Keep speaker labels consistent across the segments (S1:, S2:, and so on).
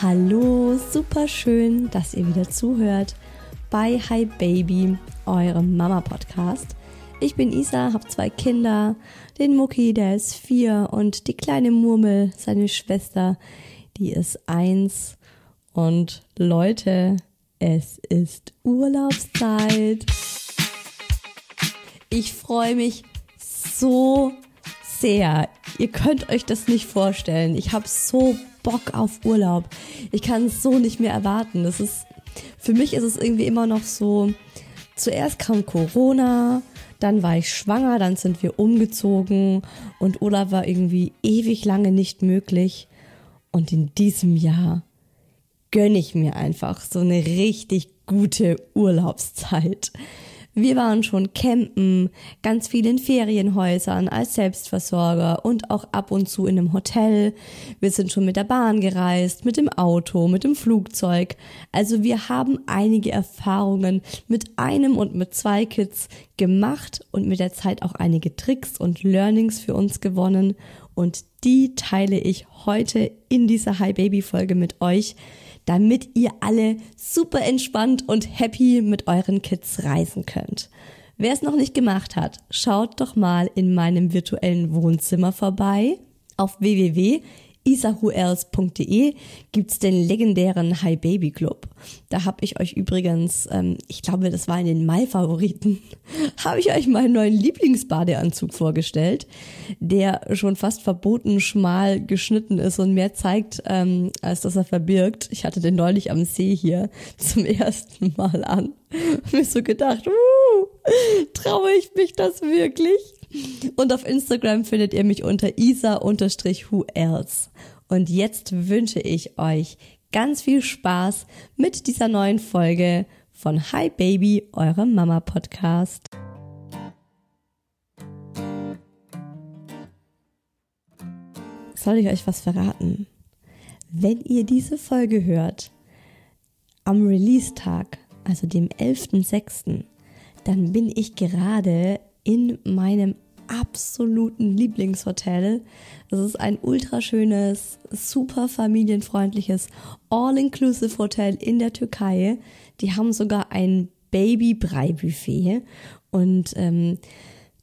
S1: Hallo, super schön, dass ihr wieder zuhört bei Hi Baby, eurem Mama Podcast. Ich bin Isa, habe zwei Kinder, den Mucki, der ist vier und die kleine Murmel, seine Schwester, die ist eins. Und Leute, es ist Urlaubszeit. Ich freue mich so sehr. Ihr könnt euch das nicht vorstellen. Ich habe so Bock auf Urlaub. Ich kann es so nicht mehr erwarten. Das ist, für mich ist es irgendwie immer noch so, zuerst kam Corona, dann war ich schwanger, dann sind wir umgezogen und Urlaub war irgendwie ewig lange nicht möglich. Und in diesem Jahr gönne ich mir einfach so eine richtig gute Urlaubszeit. Wir waren schon campen, ganz viel in Ferienhäusern als Selbstversorger und auch ab und zu in einem Hotel. Wir sind schon mit der Bahn gereist, mit dem Auto, mit dem Flugzeug. Also wir haben einige Erfahrungen mit einem und mit zwei Kids gemacht und mit der Zeit auch einige Tricks und Learnings für uns gewonnen. Und die teile ich heute in dieser Hi Baby Folge mit euch damit ihr alle super entspannt und happy mit euren Kids reisen könnt. Wer es noch nicht gemacht hat, schaut doch mal in meinem virtuellen Wohnzimmer vorbei auf www isahuels.de gibt's den legendären Hi Baby Club. Da habe ich euch übrigens, ähm, ich glaube, das war in den Mai-Favoriten, habe ich euch meinen neuen Lieblingsbadeanzug vorgestellt, der schon fast verboten schmal geschnitten ist und mehr zeigt, ähm, als dass er verbirgt. Ich hatte den neulich am See hier zum ersten Mal an. mir so gedacht, uh, traue ich mich das wirklich? Und auf Instagram findet ihr mich unter isa-who else. Und jetzt wünsche ich euch ganz viel Spaß mit dieser neuen Folge von Hi Baby, eurem Mama Podcast. Soll ich euch was verraten? Wenn ihr diese Folge hört, am Release-Tag, also dem 11.06., dann bin ich gerade in meinem absoluten Lieblingshotel. Es ist ein ultraschönes, super familienfreundliches All-Inclusive Hotel in der Türkei. Die haben sogar ein Baby-Brei-Buffet und ähm,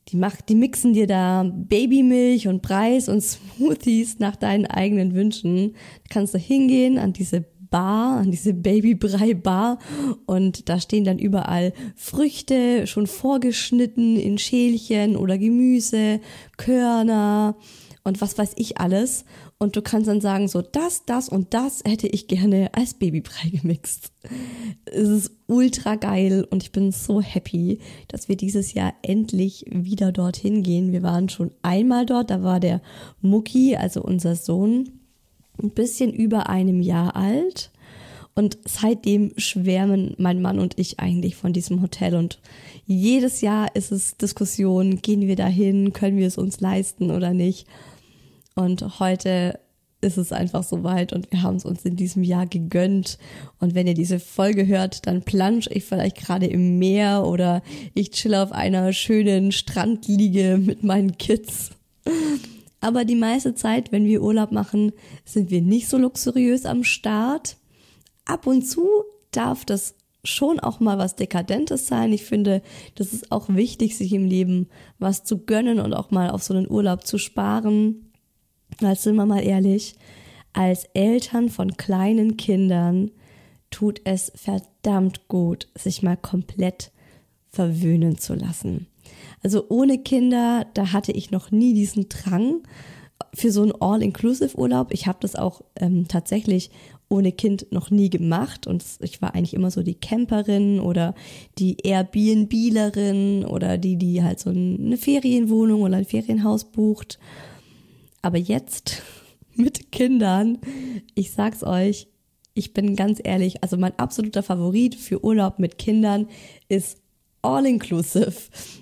S1: die macht, die mixen dir da Babymilch und Preis und Smoothies nach deinen eigenen Wünschen. Da kannst du hingehen an diese Bar, an diese Babybrei-Bar und da stehen dann überall Früchte schon vorgeschnitten in Schälchen oder Gemüse, Körner und was weiß ich alles. Und du kannst dann sagen, so das, das und das hätte ich gerne als Babybrei gemixt. Es ist ultra geil und ich bin so happy, dass wir dieses Jahr endlich wieder dorthin gehen. Wir waren schon einmal dort, da war der Mucki, also unser Sohn, ein bisschen über einem Jahr alt. Und seitdem schwärmen mein Mann und ich eigentlich von diesem Hotel. Und jedes Jahr ist es Diskussion, gehen wir dahin, können wir es uns leisten oder nicht. Und heute ist es einfach soweit und wir haben es uns in diesem Jahr gegönnt. Und wenn ihr diese Folge hört, dann plansch ich vielleicht gerade im Meer oder ich chill auf einer schönen Strandliege mit meinen Kids. Aber die meiste Zeit, wenn wir Urlaub machen, sind wir nicht so luxuriös am Start. Ab und zu darf das schon auch mal was Dekadentes sein. Ich finde, das ist auch wichtig, sich im Leben was zu gönnen und auch mal auf so einen Urlaub zu sparen. Weil sind wir mal ehrlich, als Eltern von kleinen Kindern tut es verdammt gut, sich mal komplett verwöhnen zu lassen. Also ohne Kinder, da hatte ich noch nie diesen Drang für so einen All-Inclusive-Urlaub. Ich habe das auch ähm, tatsächlich ohne Kind noch nie gemacht und ich war eigentlich immer so die Camperin oder die Airbnblerin oder die, die halt so eine Ferienwohnung oder ein Ferienhaus bucht. Aber jetzt mit Kindern, ich sag's euch, ich bin ganz ehrlich, also mein absoluter Favorit für Urlaub mit Kindern ist all-inclusive,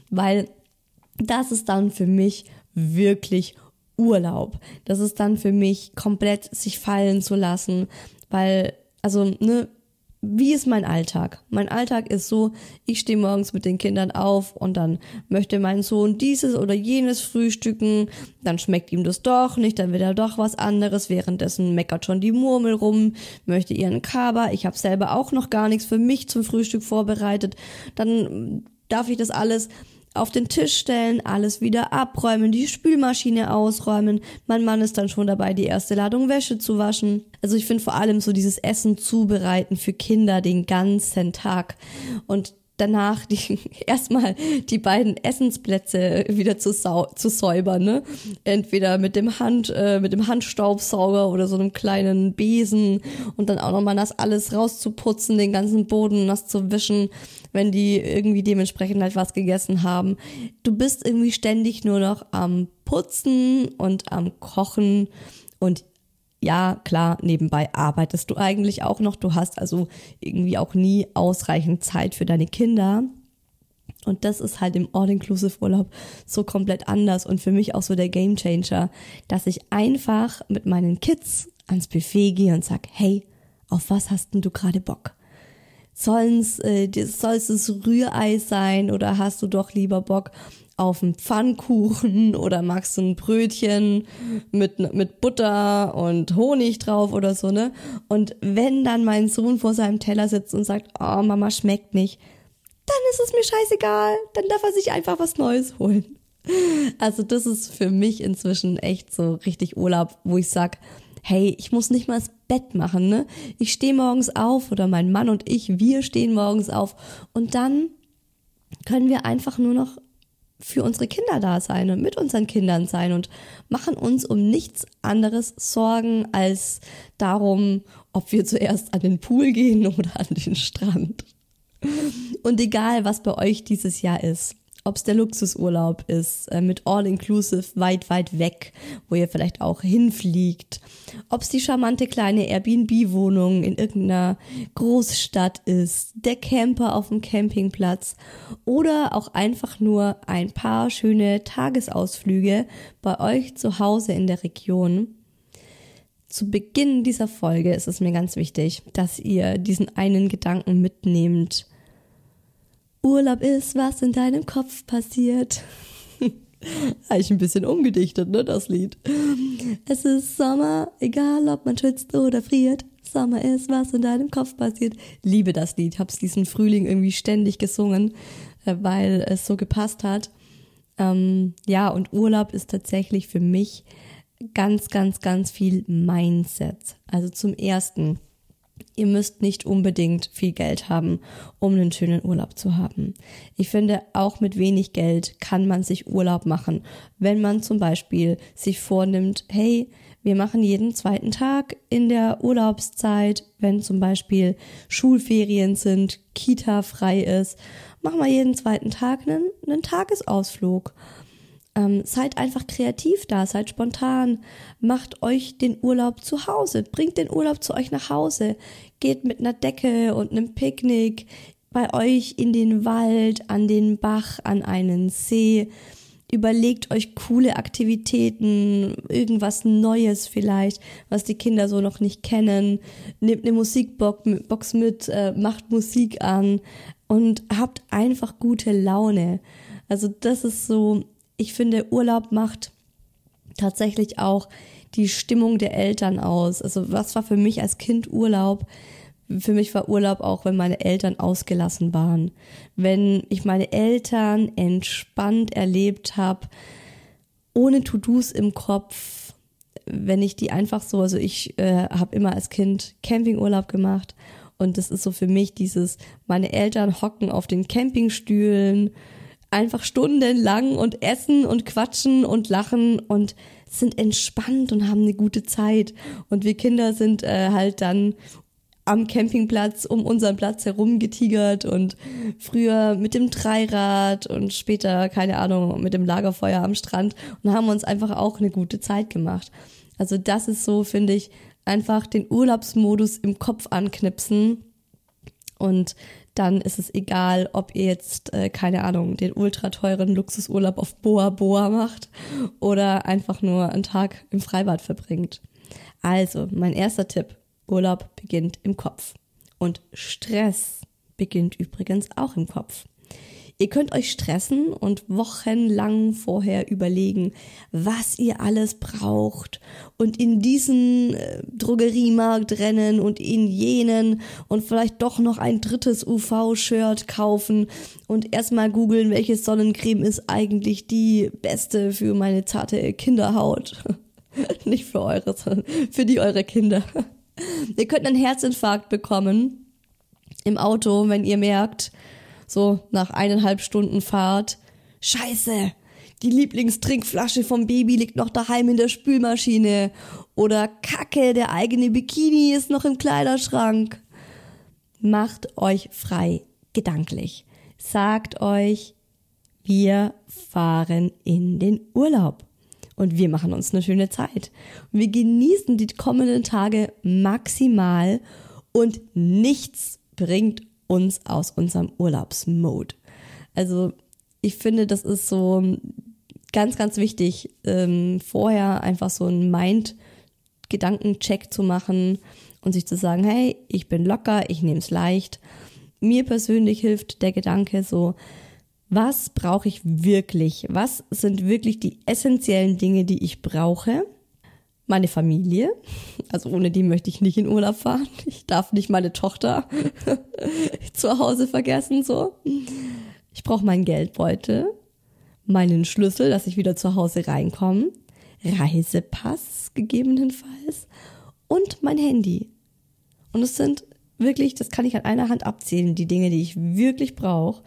S1: weil das ist dann für mich wirklich Urlaub. Das ist dann für mich komplett sich fallen zu lassen, weil, also, ne, wie ist mein Alltag? Mein Alltag ist so, ich stehe morgens mit den Kindern auf und dann möchte mein Sohn dieses oder jenes frühstücken, dann schmeckt ihm das doch nicht, dann will er doch was anderes, währenddessen meckert schon die Murmel rum, möchte ihren Kaba, ich habe selber auch noch gar nichts für mich zum Frühstück vorbereitet, dann darf ich das alles auf den Tisch stellen, alles wieder abräumen, die Spülmaschine ausräumen. Mein Mann ist dann schon dabei, die erste Ladung Wäsche zu waschen. Also ich finde vor allem so dieses Essen zubereiten für Kinder den ganzen Tag. Und danach die, erstmal die beiden Essensplätze wieder zu, sau, zu säubern, ne? Entweder mit dem Hand, äh, mit dem Handstaubsauger oder so einem kleinen Besen und dann auch nochmal das alles rauszuputzen, den ganzen Boden nass zu wischen, wenn die irgendwie dementsprechend halt was gegessen haben. Du bist irgendwie ständig nur noch am Putzen und am Kochen und ja, klar, nebenbei arbeitest du eigentlich auch noch. Du hast also irgendwie auch nie ausreichend Zeit für deine Kinder. Und das ist halt im All-Inclusive-Urlaub so komplett anders und für mich auch so der Game Changer, dass ich einfach mit meinen Kids ans Buffet gehe und sag, hey, auf was hast denn du gerade Bock? Sollen's, äh, soll es Rührei sein oder hast du doch lieber Bock auf einen Pfannkuchen oder magst du ein Brötchen mit, mit Butter und Honig drauf oder so, ne? Und wenn dann mein Sohn vor seinem Teller sitzt und sagt, oh, Mama schmeckt nicht, dann ist es mir scheißegal, dann darf er sich einfach was Neues holen. Also das ist für mich inzwischen echt so richtig Urlaub, wo ich sag, hey, ich muss nicht mal das Bett machen, ne? Ich stehe morgens auf oder mein Mann und ich, wir stehen morgens auf und dann können wir einfach nur noch für unsere Kinder da sein und mit unseren Kindern sein und machen uns um nichts anderes Sorgen als darum, ob wir zuerst an den Pool gehen oder an den Strand. Und egal, was bei euch dieses Jahr ist, ob es der Luxusurlaub ist, äh, mit All-Inclusive weit, weit weg, wo ihr vielleicht auch hinfliegt, ob es die charmante kleine Airbnb-Wohnung in irgendeiner Großstadt ist, der Camper auf dem Campingplatz oder auch einfach nur ein paar schöne Tagesausflüge bei euch zu Hause in der Region. Zu Beginn dieser Folge ist es mir ganz wichtig, dass ihr diesen einen Gedanken mitnehmt, Urlaub ist, was in deinem Kopf passiert. Eigentlich ein bisschen umgedichtet, ne, das Lied. Es ist Sommer, egal ob man schwitzt oder friert. Sommer ist, was in deinem Kopf passiert. Liebe das Lied, hab's diesen Frühling irgendwie ständig gesungen, äh, weil es so gepasst hat. Ähm, ja, und Urlaub ist tatsächlich für mich ganz, ganz, ganz viel Mindset. Also zum ersten Ihr müsst nicht unbedingt viel Geld haben, um einen schönen Urlaub zu haben. Ich finde, auch mit wenig Geld kann man sich Urlaub machen, wenn man zum Beispiel sich vornimmt, hey, wir machen jeden zweiten Tag in der Urlaubszeit, wenn zum Beispiel Schulferien sind, Kita frei ist, machen wir jeden zweiten Tag einen, einen Tagesausflug. Ähm, seid einfach kreativ da, seid spontan, macht euch den Urlaub zu Hause, bringt den Urlaub zu euch nach Hause, geht mit einer Decke und einem Picknick bei euch in den Wald, an den Bach, an einen See. Überlegt euch coole Aktivitäten, irgendwas Neues vielleicht, was die Kinder so noch nicht kennen. Nehmt eine Musikbox mit, äh, macht Musik an und habt einfach gute Laune. Also das ist so ich finde, Urlaub macht tatsächlich auch die Stimmung der Eltern aus. Also was war für mich als Kind Urlaub? Für mich war Urlaub auch, wenn meine Eltern ausgelassen waren. Wenn ich meine Eltern entspannt erlebt habe, ohne To-Dos im Kopf, wenn ich die einfach so, also ich äh, habe immer als Kind Campingurlaub gemacht und das ist so für mich dieses, meine Eltern hocken auf den Campingstühlen, einfach stundenlang und essen und quatschen und lachen und sind entspannt und haben eine gute Zeit. Und wir Kinder sind äh, halt dann am Campingplatz um unseren Platz herum getigert und früher mit dem Dreirad und später, keine Ahnung, mit dem Lagerfeuer am Strand und haben uns einfach auch eine gute Zeit gemacht. Also das ist so, finde ich, einfach den Urlaubsmodus im Kopf anknipsen und dann ist es egal, ob ihr jetzt, äh, keine Ahnung, den ultra teuren Luxusurlaub auf Boa Boa macht oder einfach nur einen Tag im Freibad verbringt. Also, mein erster Tipp, Urlaub beginnt im Kopf. Und Stress beginnt übrigens auch im Kopf. Ihr könnt euch stressen und wochenlang vorher überlegen, was ihr alles braucht und in diesen äh, Drogeriemarkt rennen und in jenen und vielleicht doch noch ein drittes UV-Shirt kaufen und erstmal googeln, welche Sonnencreme ist eigentlich die beste für meine zarte Kinderhaut. Nicht für eure, sondern für die eure Kinder. ihr könnt einen Herzinfarkt bekommen im Auto, wenn ihr merkt, so nach eineinhalb Stunden Fahrt, scheiße, die Lieblingstrinkflasche vom Baby liegt noch daheim in der Spülmaschine. Oder Kacke, der eigene Bikini ist noch im Kleiderschrank. Macht euch frei, gedanklich. Sagt euch, wir fahren in den Urlaub. Und wir machen uns eine schöne Zeit. Und wir genießen die kommenden Tage maximal und nichts bringt uns aus unserem Urlaubsmode. Also ich finde, das ist so ganz, ganz wichtig, ähm, vorher einfach so einen Mind-Gedankencheck zu machen und sich zu sagen, hey, ich bin locker, ich nehme es leicht. Mir persönlich hilft der Gedanke so, was brauche ich wirklich? Was sind wirklich die essentiellen Dinge, die ich brauche? Meine Familie. Also ohne die möchte ich nicht in Urlaub fahren. Ich darf nicht meine Tochter zu Hause vergessen, so. Ich brauche meinen Geldbeutel, meinen Schlüssel, dass ich wieder zu Hause reinkomme, Reisepass gegebenenfalls und mein Handy. Und es sind wirklich, das kann ich an einer Hand abzählen, die Dinge, die ich wirklich brauche.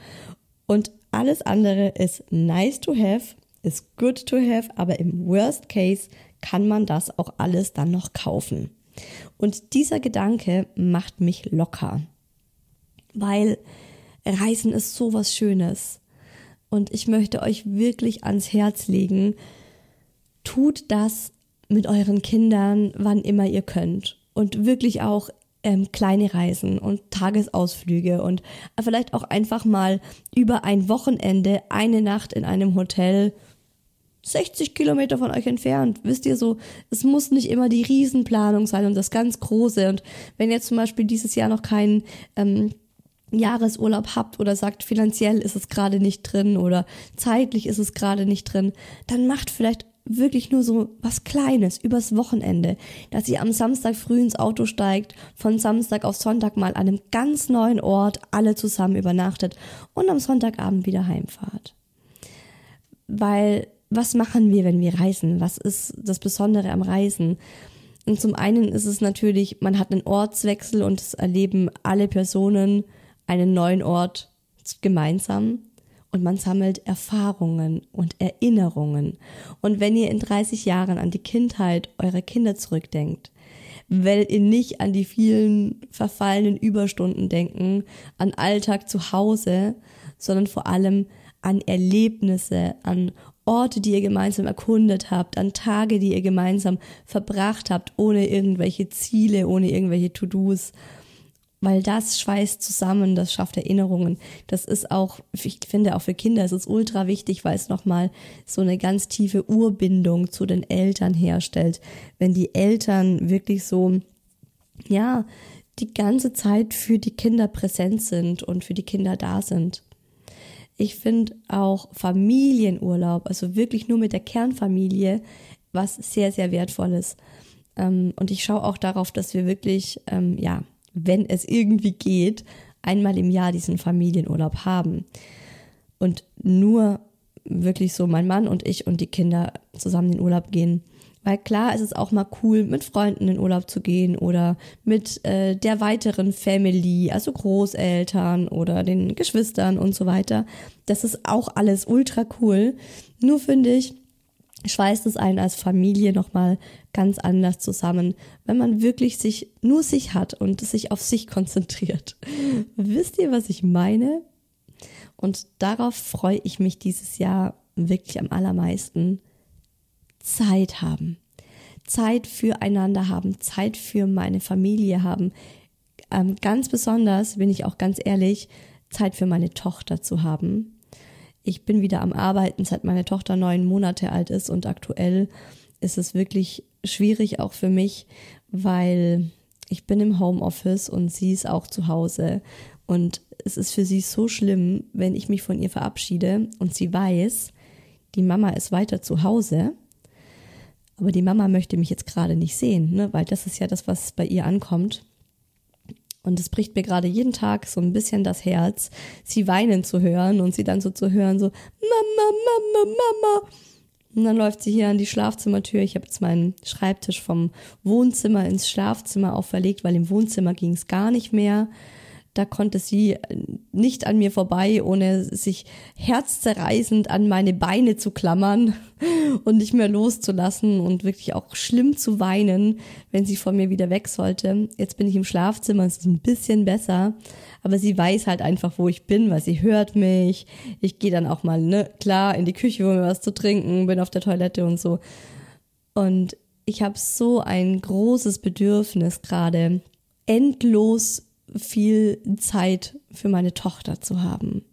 S1: Und alles andere ist nice to have, ist good to have, aber im Worst Case kann man das auch alles dann noch kaufen. Und dieser Gedanke macht mich locker, weil Reisen ist so was Schönes. Und ich möchte euch wirklich ans Herz legen, tut das mit euren Kindern, wann immer ihr könnt. Und wirklich auch ähm, kleine Reisen und Tagesausflüge und vielleicht auch einfach mal über ein Wochenende eine Nacht in einem Hotel 60 Kilometer von euch entfernt. Wisst ihr so, es muss nicht immer die Riesenplanung sein und das ganz Große. Und wenn ihr zum Beispiel dieses Jahr noch keinen ähm, Jahresurlaub habt oder sagt, finanziell ist es gerade nicht drin oder zeitlich ist es gerade nicht drin, dann macht vielleicht wirklich nur so was Kleines übers Wochenende, dass ihr am Samstag früh ins Auto steigt, von Samstag auf Sonntag mal an einem ganz neuen Ort alle zusammen übernachtet und am Sonntagabend wieder heimfahrt. Weil was machen wir, wenn wir reisen? Was ist das Besondere am Reisen? Und zum einen ist es natürlich, man hat einen Ortswechsel und es erleben alle Personen einen neuen Ort gemeinsam und man sammelt Erfahrungen und Erinnerungen. Und wenn ihr in 30 Jahren an die Kindheit eurer Kinder zurückdenkt, weil ihr nicht an die vielen verfallenen Überstunden denken, an Alltag zu Hause, sondern vor allem an Erlebnisse, an Orte, die ihr gemeinsam erkundet habt, an Tage, die ihr gemeinsam verbracht habt, ohne irgendwelche Ziele, ohne irgendwelche To-Dos. Weil das schweißt zusammen, das schafft Erinnerungen. Das ist auch, ich finde auch für Kinder ist es ultra wichtig, weil es nochmal so eine ganz tiefe Urbindung zu den Eltern herstellt. Wenn die Eltern wirklich so, ja, die ganze Zeit für die Kinder präsent sind und für die Kinder da sind. Ich finde auch Familienurlaub, also wirklich nur mit der Kernfamilie, was sehr, sehr wertvolles. Ähm, und ich schaue auch darauf, dass wir wirklich, ähm, ja, wenn es irgendwie geht, einmal im Jahr diesen Familienurlaub haben. Und nur wirklich so mein Mann und ich und die Kinder zusammen in den Urlaub gehen. Weil klar ist es auch mal cool, mit Freunden in Urlaub zu gehen oder mit äh, der weiteren Family, also Großeltern oder den Geschwistern und so weiter. Das ist auch alles ultra cool. Nur finde ich, schweißt es einen als Familie nochmal ganz anders zusammen, wenn man wirklich sich nur sich hat und sich auf sich konzentriert. Wisst ihr, was ich meine? Und darauf freue ich mich dieses Jahr wirklich am allermeisten Zeit haben. Zeit füreinander haben, Zeit für meine Familie haben. Ähm, ganz besonders, bin ich auch ganz ehrlich, Zeit für meine Tochter zu haben. Ich bin wieder am Arbeiten, seit meine Tochter neun Monate alt ist und aktuell ist es wirklich schwierig auch für mich, weil ich bin im Homeoffice und sie ist auch zu Hause und es ist für sie so schlimm, wenn ich mich von ihr verabschiede und sie weiß, die Mama ist weiter zu Hause aber die Mama möchte mich jetzt gerade nicht sehen, ne? weil das ist ja das, was bei ihr ankommt. Und es bricht mir gerade jeden Tag so ein bisschen das Herz, sie weinen zu hören und sie dann so zu hören, so Mama, Mama, Mama. Und dann läuft sie hier an die Schlafzimmertür. Ich habe jetzt meinen Schreibtisch vom Wohnzimmer ins Schlafzimmer auch verlegt, weil im Wohnzimmer ging es gar nicht mehr. Da konnte sie nicht an mir vorbei, ohne sich herzzerreißend an meine Beine zu klammern und nicht mehr loszulassen und wirklich auch schlimm zu weinen, wenn sie von mir wieder weg sollte. Jetzt bin ich im Schlafzimmer, es ist ein bisschen besser, aber sie weiß halt einfach, wo ich bin, weil sie hört mich. Ich gehe dann auch mal, ne, klar, in die Küche, um mir was zu trinken, bin auf der Toilette und so. Und ich habe so ein großes Bedürfnis gerade, endlos viel Zeit für meine Tochter zu haben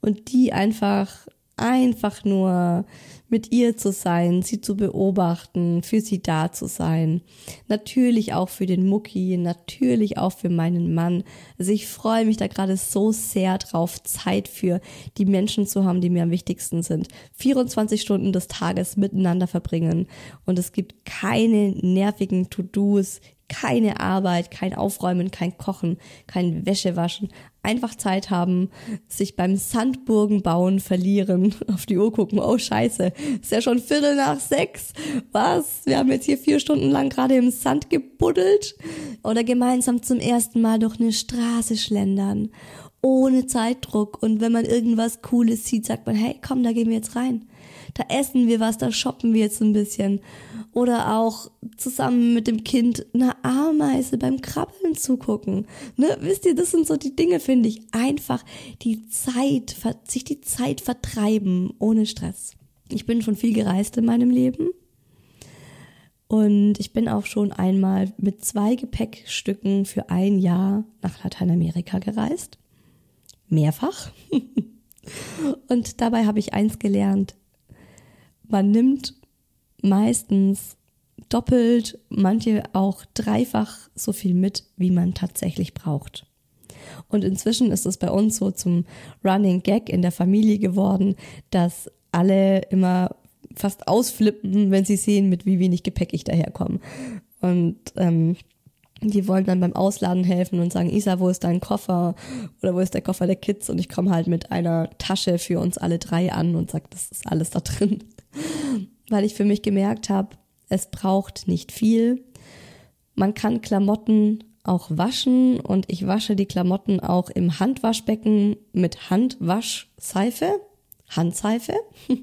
S1: und die einfach einfach nur mit ihr zu sein, sie zu beobachten, für sie da zu sein. Natürlich auch für den Mucki, natürlich auch für meinen Mann. Also ich freue mich da gerade so sehr drauf, Zeit für die Menschen zu haben, die mir am wichtigsten sind. 24 Stunden des Tages miteinander verbringen und es gibt keine nervigen To-Dos, keine Arbeit, kein Aufräumen, kein Kochen, kein Wäschewaschen. Einfach Zeit haben, sich beim Sandburgen bauen, verlieren, auf die Uhr gucken, oh scheiße, ist ja schon Viertel nach sechs. Was? Wir haben jetzt hier vier Stunden lang gerade im Sand gebuddelt. Oder gemeinsam zum ersten Mal durch eine Straße schlendern. Ohne Zeitdruck. Und wenn man irgendwas Cooles sieht, sagt man, hey, komm, da gehen wir jetzt rein da essen wir was, da shoppen wir jetzt ein bisschen. Oder auch zusammen mit dem Kind einer Ameise beim Krabbeln zugucken. Ne? Wisst ihr, das sind so die Dinge, finde ich. Einfach die Zeit, sich die Zeit vertreiben ohne Stress. Ich bin schon viel gereist in meinem Leben. Und ich bin auch schon einmal mit zwei Gepäckstücken für ein Jahr nach Lateinamerika gereist. Mehrfach. Und dabei habe ich eins gelernt man nimmt meistens doppelt, manche auch dreifach so viel mit, wie man tatsächlich braucht. Und inzwischen ist es bei uns so zum Running Gag in der Familie geworden, dass alle immer fast ausflippen, wenn sie sehen, mit wie wenig Gepäck ich daherkomme. Und ähm, die wollen dann beim Ausladen helfen und sagen, Isa, wo ist dein Koffer? Oder wo ist der Koffer der Kids? Und ich komme halt mit einer Tasche für uns alle drei an und sage, das ist alles da drin. Weil ich für mich gemerkt habe, Es braucht nicht viel. Man kann Klamotten auch waschen und ich wasche die Klamotten auch im Handwaschbecken mit Handwaschseife. Handseife.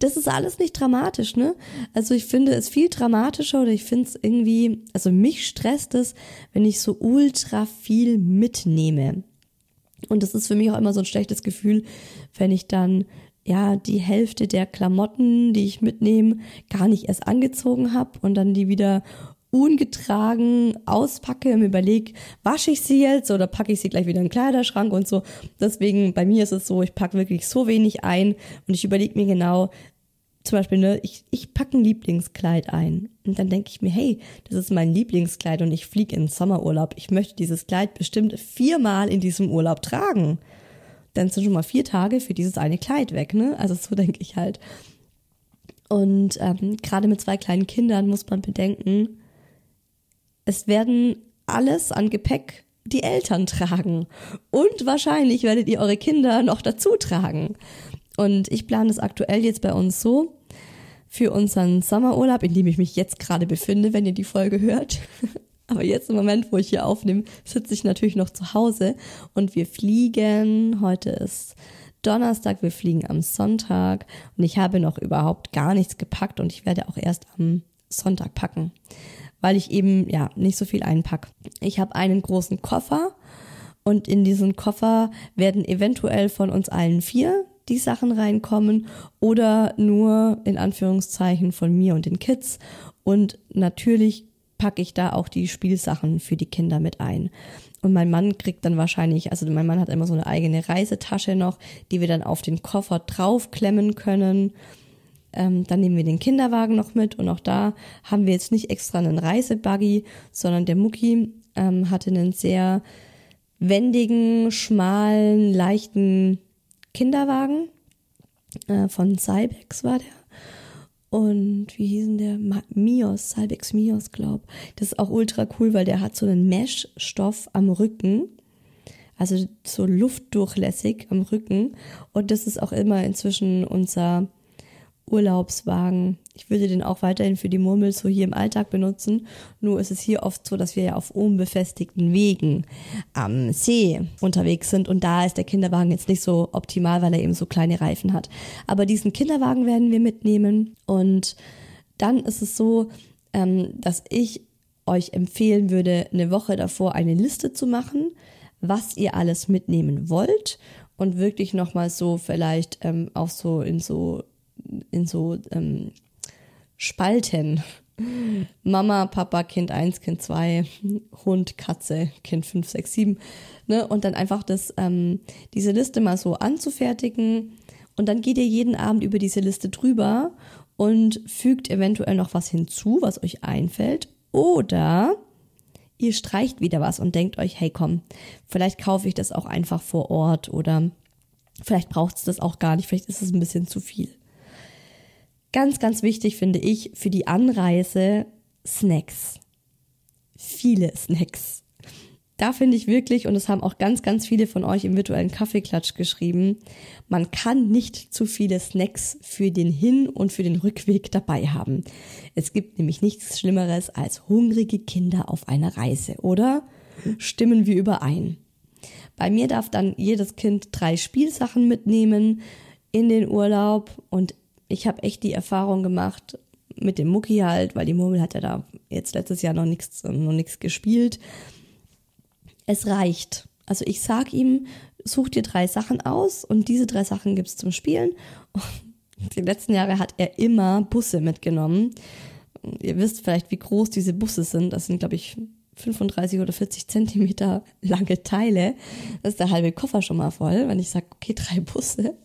S1: Das ist alles nicht dramatisch, ne? Also ich finde es viel dramatischer oder ich finde es irgendwie, also mich stresst es, wenn ich so ultra viel mitnehme. Und das ist für mich auch immer so ein schlechtes Gefühl, wenn ich dann ja die Hälfte der Klamotten, die ich mitnehme, gar nicht erst angezogen habe und dann die wieder ungetragen auspacke und überlege, wasche ich sie jetzt oder packe ich sie gleich wieder in den Kleiderschrank und so. Deswegen bei mir ist es so, ich packe wirklich so wenig ein und ich überlege mir genau, zum Beispiel, ne, ich, ich packe ein Lieblingskleid ein. Und dann denke ich mir, hey, das ist mein Lieblingskleid und ich fliege in Sommerurlaub. Ich möchte dieses Kleid bestimmt viermal in diesem Urlaub tragen. Dann sind schon mal vier Tage für dieses eine Kleid weg, ne? Also so denke ich halt. Und ähm, gerade mit zwei kleinen Kindern muss man bedenken, es werden alles an Gepäck die Eltern tragen. Und wahrscheinlich werdet ihr eure Kinder noch dazu tragen. Und ich plane es aktuell jetzt bei uns so, für unseren Sommerurlaub, in dem ich mich jetzt gerade befinde, wenn ihr die Folge hört. Aber jetzt im Moment, wo ich hier aufnehme, sitze ich natürlich noch zu Hause und wir fliegen. Heute ist Donnerstag, wir fliegen am Sonntag und ich habe noch überhaupt gar nichts gepackt und ich werde auch erst am Sonntag packen weil ich eben ja nicht so viel einpack. Ich habe einen großen Koffer und in diesen Koffer werden eventuell von uns allen vier die Sachen reinkommen oder nur in Anführungszeichen von mir und den Kids und natürlich packe ich da auch die Spielsachen für die Kinder mit ein. Und mein Mann kriegt dann wahrscheinlich, also mein Mann hat immer so eine eigene Reisetasche noch, die wir dann auf den Koffer draufklemmen können. Ähm, dann nehmen wir den Kinderwagen noch mit und auch da haben wir jetzt nicht extra einen Reisebuggy, sondern der Mucki ähm, hatte einen sehr wendigen, schmalen, leichten Kinderwagen. Äh, von Cybex war der. Und wie hießen der? Mios, Cybex Mios, glaub. Das ist auch ultra cool, weil der hat so einen Mesh-Stoff am Rücken. Also so luftdurchlässig am Rücken. Und das ist auch immer inzwischen unser Urlaubswagen. Ich würde den auch weiterhin für die Murmel so hier im Alltag benutzen. Nur ist es hier oft so, dass wir ja auf unbefestigten Wegen am See unterwegs sind und da ist der Kinderwagen jetzt nicht so optimal, weil er eben so kleine Reifen hat. Aber diesen Kinderwagen werden wir mitnehmen und dann ist es so, ähm, dass ich euch empfehlen würde, eine Woche davor eine Liste zu machen, was ihr alles mitnehmen wollt und wirklich nochmal so vielleicht ähm, auch so in so in so ähm, Spalten. Mama, Papa, Kind 1, Kind 2, Hund, Katze, Kind 5, 6, 7. Ne? Und dann einfach das, ähm, diese Liste mal so anzufertigen. Und dann geht ihr jeden Abend über diese Liste drüber und fügt eventuell noch was hinzu, was euch einfällt. Oder ihr streicht wieder was und denkt euch, hey komm, vielleicht kaufe ich das auch einfach vor Ort oder vielleicht braucht es das auch gar nicht, vielleicht ist es ein bisschen zu viel. Ganz, ganz wichtig finde ich für die Anreise Snacks. Viele Snacks. Da finde ich wirklich, und das haben auch ganz, ganz viele von euch im virtuellen Kaffeeklatsch geschrieben, man kann nicht zu viele Snacks für den Hin- und für den Rückweg dabei haben. Es gibt nämlich nichts Schlimmeres als hungrige Kinder auf einer Reise, oder? Stimmen wir überein. Bei mir darf dann jedes Kind drei Spielsachen mitnehmen in den Urlaub und ich habe echt die Erfahrung gemacht mit dem Mucki halt, weil die Murmel hat ja da jetzt letztes Jahr noch nichts noch nichts gespielt. Es reicht. Also ich sag ihm, such dir drei Sachen aus und diese drei Sachen gibt's zum Spielen. die letzten Jahre hat er immer Busse mitgenommen. Ihr wisst vielleicht, wie groß diese Busse sind. Das sind, glaube ich, 35 oder 40 Zentimeter lange Teile. Das ist der halbe Koffer schon mal voll, wenn ich sage, okay, drei Busse.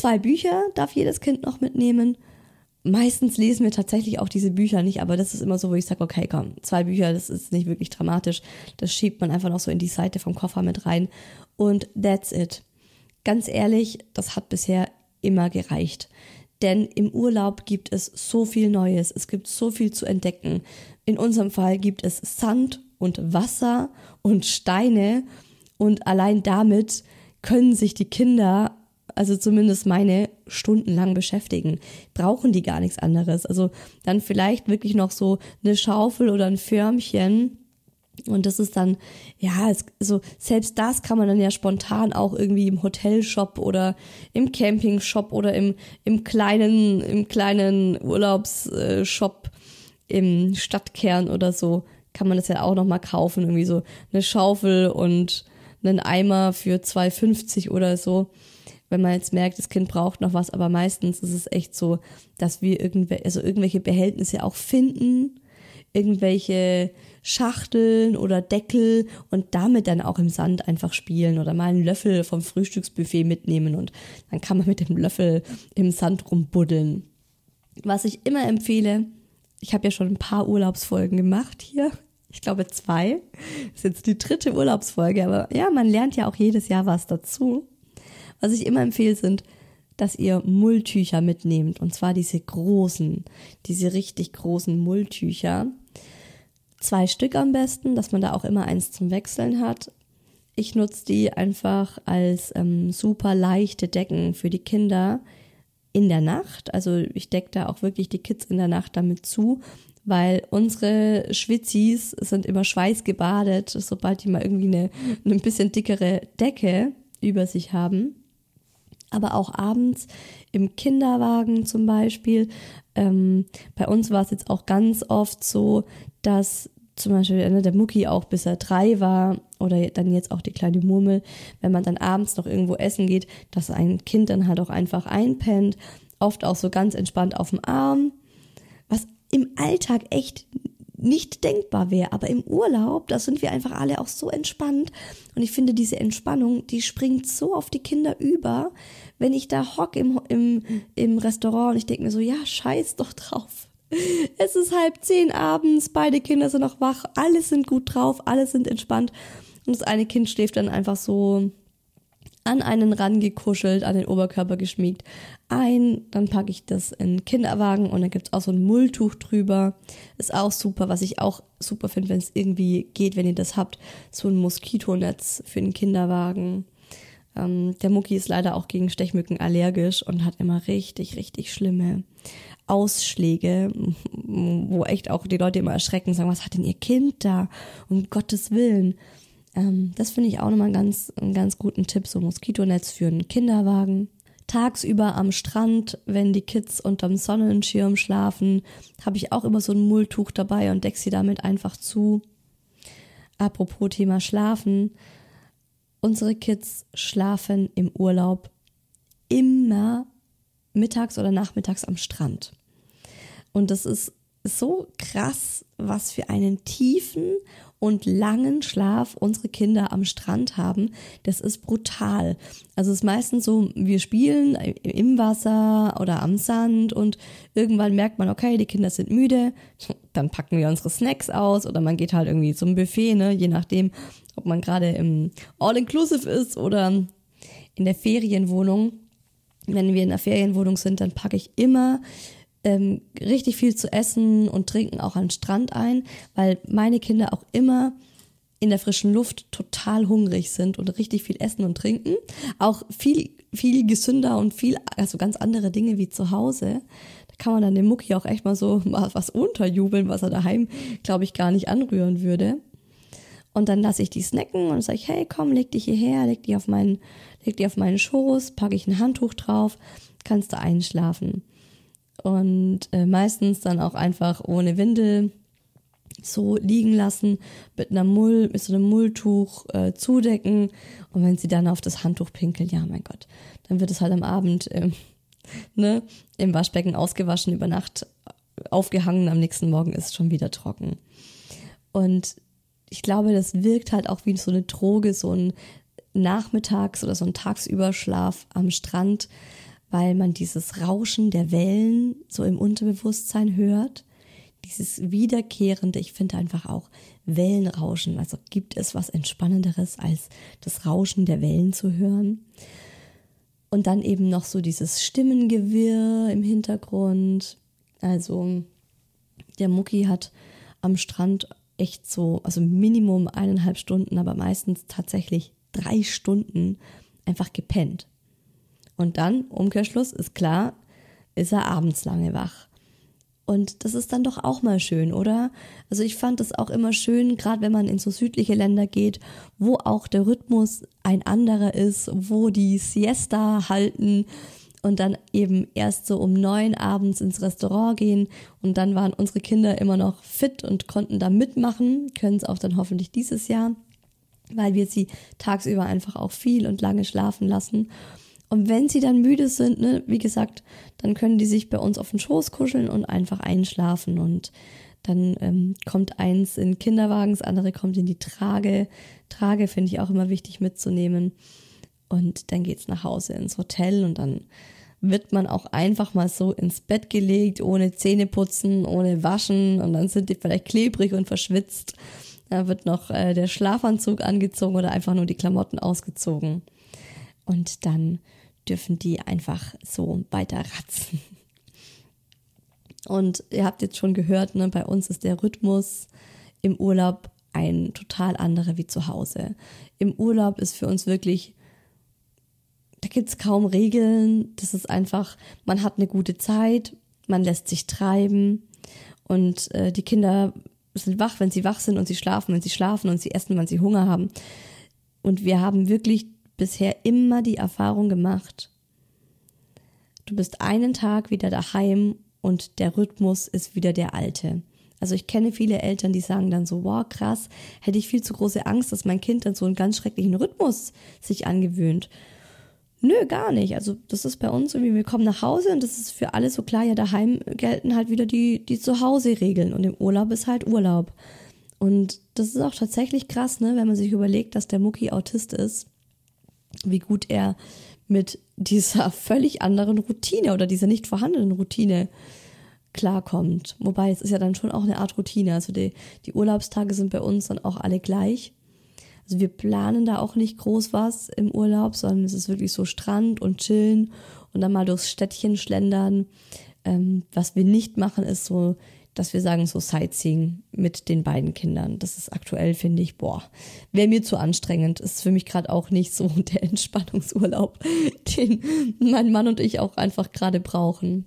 S1: Zwei Bücher darf jedes Kind noch mitnehmen. Meistens lesen wir tatsächlich auch diese Bücher nicht, aber das ist immer so, wo ich sage, okay, komm, zwei Bücher, das ist nicht wirklich dramatisch. Das schiebt man einfach noch so in die Seite vom Koffer mit rein. Und that's it. Ganz ehrlich, das hat bisher immer gereicht. Denn im Urlaub gibt es so viel Neues, es gibt so viel zu entdecken. In unserem Fall gibt es Sand und Wasser und Steine und allein damit können sich die Kinder also zumindest meine, stundenlang beschäftigen. Brauchen die gar nichts anderes. Also dann vielleicht wirklich noch so eine Schaufel oder ein Förmchen. Und das ist dann, ja, es, also selbst das kann man dann ja spontan auch irgendwie im Hotelshop oder im Campingshop oder im, im kleinen, im kleinen Urlaubsshop im Stadtkern oder so kann man das ja auch nochmal kaufen. Irgendwie so eine Schaufel und einen Eimer für 2,50 oder so. Wenn man jetzt merkt, das Kind braucht noch was, aber meistens ist es echt so, dass wir irgendwelche, also irgendwelche Behältnisse auch finden, irgendwelche Schachteln oder Deckel und damit dann auch im Sand einfach spielen oder mal einen Löffel vom Frühstücksbuffet mitnehmen und dann kann man mit dem Löffel im Sand rumbuddeln. Was ich immer empfehle, ich habe ja schon ein paar Urlaubsfolgen gemacht hier ich glaube zwei. Das ist jetzt die dritte Urlaubsfolge, aber ja, man lernt ja auch jedes Jahr was dazu. Was ich immer empfehle, sind, dass ihr Mulltücher mitnehmt. Und zwar diese großen, diese richtig großen Mulltücher. Zwei Stück am besten, dass man da auch immer eins zum Wechseln hat. Ich nutze die einfach als ähm, super leichte Decken für die Kinder in der Nacht. Also ich decke da auch wirklich die Kids in der Nacht damit zu weil unsere Schwitzis sind immer schweißgebadet, sobald die mal irgendwie eine, eine ein bisschen dickere Decke über sich haben. Aber auch abends im Kinderwagen zum Beispiel. Ähm, bei uns war es jetzt auch ganz oft so, dass zum Beispiel ne, der Mucki auch bis er drei war oder dann jetzt auch die kleine Murmel, wenn man dann abends noch irgendwo essen geht, dass ein Kind dann halt auch einfach einpennt, oft auch so ganz entspannt auf dem Arm, was im Alltag echt nicht denkbar wäre. Aber im Urlaub, da sind wir einfach alle auch so entspannt. Und ich finde, diese Entspannung, die springt so auf die Kinder über, wenn ich da hock im, im, im Restaurant und ich denke mir so, ja, scheiß doch drauf. Es ist halb zehn abends, beide Kinder sind noch wach, alle sind gut drauf, alle sind entspannt. Und das eine Kind schläft dann einfach so an einen rangekuschelt, an den Oberkörper geschmiegt ein, dann packe ich das in den Kinderwagen und dann gibt's auch so ein Mulltuch drüber. Ist auch super, was ich auch super finde, wenn es irgendwie geht, wenn ihr das habt, so ein Moskitonetz für den Kinderwagen. Ähm, der Mucki ist leider auch gegen Stechmücken allergisch und hat immer richtig, richtig schlimme Ausschläge, wo echt auch die Leute immer erschrecken, sagen, was hat denn ihr Kind da? Um Gottes Willen. Ähm, das finde ich auch nochmal einen ganz, einen ganz guten Tipp, so Moskitonetz für einen Kinderwagen tagsüber am Strand, wenn die Kids unterm Sonnenschirm schlafen, habe ich auch immer so ein Mulltuch dabei und decke sie damit einfach zu. Apropos Thema Schlafen. Unsere Kids schlafen im Urlaub immer mittags oder nachmittags am Strand. Und das ist so krass, was für einen tiefen und langen Schlaf unsere Kinder am Strand haben, das ist brutal. Also es ist meistens so, wir spielen im Wasser oder am Sand und irgendwann merkt man, okay, die Kinder sind müde, dann packen wir unsere Snacks aus oder man geht halt irgendwie zum Buffet, ne, je nachdem, ob man gerade im All-Inclusive ist oder in der Ferienwohnung. Wenn wir in der Ferienwohnung sind, dann packe ich immer ähm, richtig viel zu essen und trinken auch am Strand ein, weil meine Kinder auch immer in der frischen Luft total hungrig sind und richtig viel essen und trinken. Auch viel, viel gesünder und viel, also ganz andere Dinge wie zu Hause. Da kann man dann dem Mucki auch echt mal so was unterjubeln, was er daheim, glaube ich, gar nicht anrühren würde. Und dann lasse ich die snacken und sage, hey, komm, leg dich hierher, leg die auf meinen, leg die auf meinen Schoß, packe ich ein Handtuch drauf, kannst du einschlafen und äh, meistens dann auch einfach ohne Windel so liegen lassen, mit einer Mull, mit so einem Mulltuch äh, zudecken. Und wenn sie dann auf das Handtuch pinkeln, ja mein Gott, dann wird es halt am Abend ähm, ne, im Waschbecken ausgewaschen, über Nacht aufgehangen, am nächsten Morgen ist es schon wieder trocken. Und ich glaube, das wirkt halt auch wie so eine Droge, so ein Nachmittags- oder so ein Tagsüberschlaf am Strand, weil man dieses Rauschen der Wellen so im Unterbewusstsein hört. Dieses wiederkehrende, ich finde einfach auch Wellenrauschen. Also gibt es was Entspannenderes, als das Rauschen der Wellen zu hören? Und dann eben noch so dieses Stimmengewirr im Hintergrund. Also der Mucki hat am Strand echt so, also Minimum eineinhalb Stunden, aber meistens tatsächlich drei Stunden einfach gepennt. Und dann, Umkehrschluss, ist klar, ist er abends lange wach. Und das ist dann doch auch mal schön, oder? Also ich fand es auch immer schön, gerade wenn man in so südliche Länder geht, wo auch der Rhythmus ein anderer ist, wo die Siesta halten und dann eben erst so um neun abends ins Restaurant gehen und dann waren unsere Kinder immer noch fit und konnten da mitmachen, können es auch dann hoffentlich dieses Jahr, weil wir sie tagsüber einfach auch viel und lange schlafen lassen. Und wenn sie dann müde sind, ne, wie gesagt, dann können die sich bei uns auf den Schoß kuscheln und einfach einschlafen. Und dann ähm, kommt eins in Kinderwagen, das andere kommt in die Trage. Trage finde ich auch immer wichtig mitzunehmen. Und dann geht's nach Hause ins Hotel und dann wird man auch einfach mal so ins Bett gelegt, ohne Zähne putzen, ohne waschen und dann sind die vielleicht klebrig und verschwitzt. Da wird noch äh, der Schlafanzug angezogen oder einfach nur die Klamotten ausgezogen. Und dann dürfen die einfach so weiter ratzen. Und ihr habt jetzt schon gehört, ne, bei uns ist der Rhythmus im Urlaub ein total anderer wie zu Hause. Im Urlaub ist für uns wirklich, da gibt es kaum Regeln. Das ist einfach, man hat eine gute Zeit, man lässt sich treiben und äh, die Kinder sind wach, wenn sie wach sind und sie schlafen, wenn sie schlafen und sie essen, wenn sie Hunger haben. Und wir haben wirklich bisher immer die Erfahrung gemacht, du bist einen Tag wieder daheim und der Rhythmus ist wieder der alte. Also ich kenne viele Eltern, die sagen dann so, wow, krass, hätte ich viel zu große Angst, dass mein Kind dann so einen ganz schrecklichen Rhythmus sich angewöhnt. Nö, gar nicht. Also das ist bei uns irgendwie, wir kommen nach Hause und das ist für alle so klar, ja, daheim gelten halt wieder die, die Zuhause-Regeln und im Urlaub ist halt Urlaub. Und das ist auch tatsächlich krass, ne, wenn man sich überlegt, dass der Mucki Autist ist wie gut er mit dieser völlig anderen Routine oder dieser nicht vorhandenen Routine klarkommt. Wobei es ist ja dann schon auch eine Art Routine. Also die, die Urlaubstage sind bei uns dann auch alle gleich. Also wir planen da auch nicht groß was im Urlaub, sondern es ist wirklich so Strand und chillen und dann mal durchs Städtchen schlendern. Ähm, was wir nicht machen, ist so dass wir sagen, so Sightseeing mit den beiden Kindern. Das ist aktuell, finde ich, boah, wäre mir zu anstrengend. Ist für mich gerade auch nicht so der Entspannungsurlaub, den mein Mann und ich auch einfach gerade brauchen.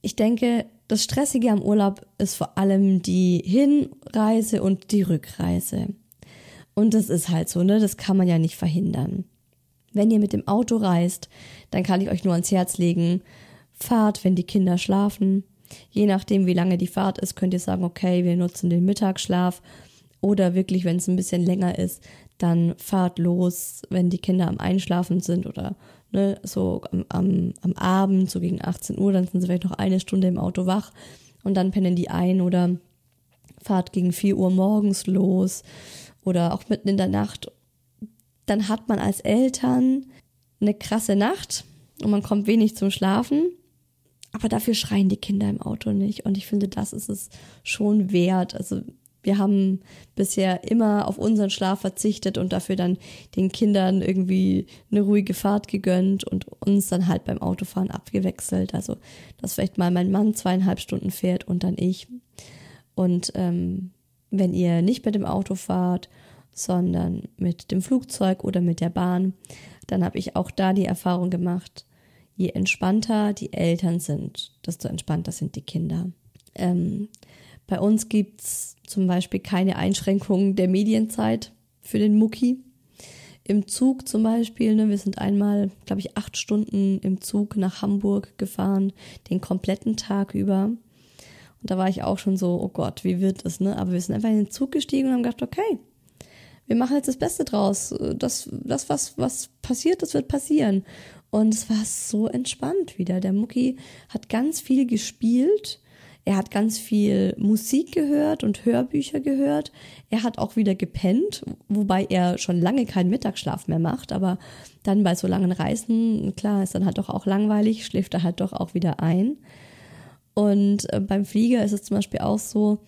S1: Ich denke, das Stressige am Urlaub ist vor allem die Hinreise und die Rückreise. Und das ist halt so, ne? Das kann man ja nicht verhindern. Wenn ihr mit dem Auto reist, dann kann ich euch nur ans Herz legen, fahrt, wenn die Kinder schlafen, Je nachdem, wie lange die Fahrt ist, könnt ihr sagen, okay, wir nutzen den Mittagsschlaf. Oder wirklich, wenn es ein bisschen länger ist, dann fahrt los, wenn die Kinder am Einschlafen sind oder ne, so am, am, am Abend, so gegen 18 Uhr, dann sind sie vielleicht noch eine Stunde im Auto wach und dann pennen die ein oder fahrt gegen 4 Uhr morgens los oder auch mitten in der Nacht. Dann hat man als Eltern eine krasse Nacht und man kommt wenig zum Schlafen aber dafür schreien die Kinder im Auto nicht. Und ich finde, das ist es schon wert. Also wir haben bisher immer auf unseren Schlaf verzichtet und dafür dann den Kindern irgendwie eine ruhige Fahrt gegönnt und uns dann halt beim Autofahren abgewechselt. Also, dass vielleicht mal mein Mann zweieinhalb Stunden fährt und dann ich. Und ähm, wenn ihr nicht mit dem Auto fahrt, sondern mit dem Flugzeug oder mit der Bahn, dann habe ich auch da die Erfahrung gemacht, je entspannter die Eltern sind, desto entspannter sind die Kinder. Ähm, bei uns gibt's zum Beispiel keine Einschränkungen der Medienzeit für den Mucki. Im Zug zum Beispiel, ne, wir sind einmal, glaube ich, acht Stunden im Zug nach Hamburg gefahren, den kompletten Tag über. Und da war ich auch schon so, oh Gott, wie wird das, ne? Aber wir sind einfach in den Zug gestiegen und haben gedacht, okay, wir machen jetzt das Beste draus. Das, das was, was passiert, das wird passieren. Und es war so entspannt wieder. Der Mucki hat ganz viel gespielt. Er hat ganz viel Musik gehört und Hörbücher gehört. Er hat auch wieder gepennt, wobei er schon lange keinen Mittagsschlaf mehr macht. Aber dann bei so langen Reisen, klar, ist dann halt doch auch langweilig, schläft er halt doch auch wieder ein. Und äh, beim Flieger ist es zum Beispiel auch so,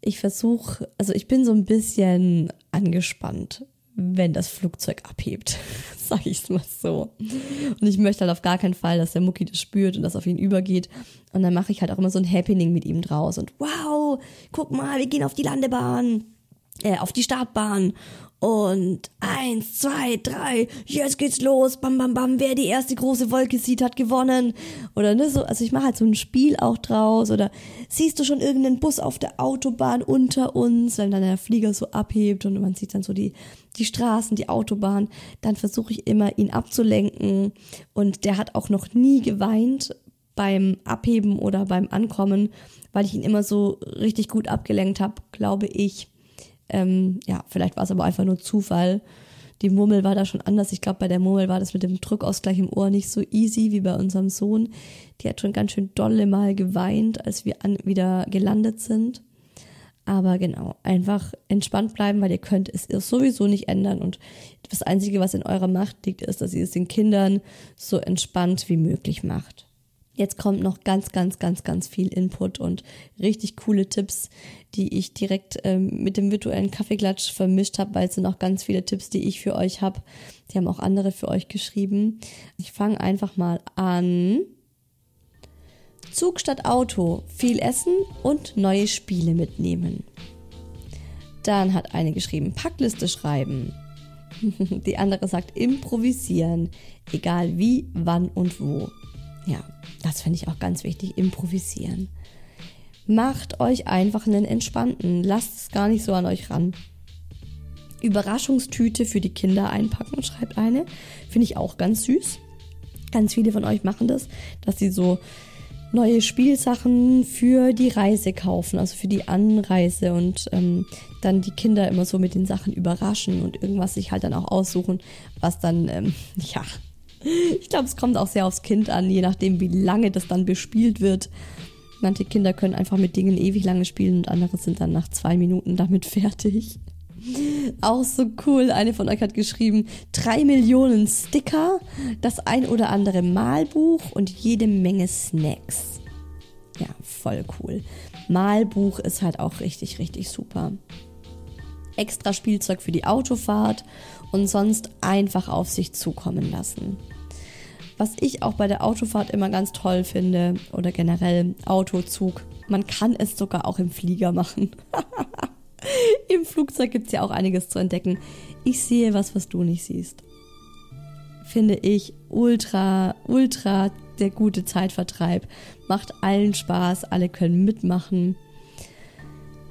S1: ich versuche, also ich bin so ein bisschen angespannt wenn das Flugzeug abhebt, sage ich es mal so. Und ich möchte halt auf gar keinen Fall, dass der Mucki das spürt und das auf ihn übergeht. Und dann mache ich halt auch immer so ein Happening mit ihm draus und wow, guck mal, wir gehen auf die Landebahn. Äh, auf die Startbahn und eins, zwei, drei, jetzt geht's los, bam, bam, bam, wer die erste große Wolke sieht, hat gewonnen. Oder ne, so, also ich mache halt so ein Spiel auch draus. Oder siehst du schon irgendeinen Bus auf der Autobahn unter uns, wenn dann der Flieger so abhebt und man sieht dann so die, die Straßen, die Autobahn, dann versuche ich immer, ihn abzulenken. Und der hat auch noch nie geweint beim Abheben oder beim Ankommen, weil ich ihn immer so richtig gut abgelenkt habe, glaube ich ähm, ja, vielleicht war es aber einfach nur Zufall. Die Murmel war da schon anders. Ich glaube, bei der Murmel war das mit dem Drückausgleich im Ohr nicht so easy wie bei unserem Sohn. Die hat schon ganz schön dolle mal geweint, als wir an, wieder gelandet sind. Aber genau, einfach entspannt bleiben, weil ihr könnt es sowieso nicht ändern. Und das Einzige, was in eurer Macht liegt, ist, dass ihr es den Kindern so entspannt wie möglich macht. Jetzt kommt noch ganz, ganz, ganz, ganz viel Input und richtig coole Tipps, die ich direkt ähm, mit dem virtuellen Kaffeeklatsch vermischt habe, weil es sind auch ganz viele Tipps, die ich für euch habe. Die haben auch andere für euch geschrieben. Ich fange einfach mal an. Zug statt Auto, viel essen und neue Spiele mitnehmen. Dann hat eine geschrieben, Packliste schreiben. Die andere sagt improvisieren, egal wie, wann und wo. Ja, das finde ich auch ganz wichtig, improvisieren. Macht euch einfach einen entspannten, lasst es gar nicht so an euch ran. Überraschungstüte für die Kinder einpacken, schreibt eine. Finde ich auch ganz süß. Ganz viele von euch machen das, dass sie so neue Spielsachen für die Reise kaufen, also für die Anreise und ähm, dann die Kinder immer so mit den Sachen überraschen und irgendwas sich halt dann auch aussuchen, was dann, ähm, ja, ich glaube, es kommt auch sehr aufs Kind an, je nachdem, wie lange das dann bespielt wird. Manche Kinder können einfach mit Dingen ewig lange spielen und andere sind dann nach zwei Minuten damit fertig. Auch so cool. Eine von euch hat geschrieben, drei Millionen Sticker, das ein oder andere Malbuch und jede Menge Snacks. Ja, voll cool. Malbuch ist halt auch richtig, richtig super. Extra Spielzeug für die Autofahrt und sonst einfach auf sich zukommen lassen. Was ich auch bei der Autofahrt immer ganz toll finde oder generell Autozug, man kann es sogar auch im Flieger machen. Im Flugzeug gibt es ja auch einiges zu entdecken. Ich sehe was, was du nicht siehst. Finde ich ultra, ultra der gute Zeitvertreib. Macht allen Spaß, alle können mitmachen.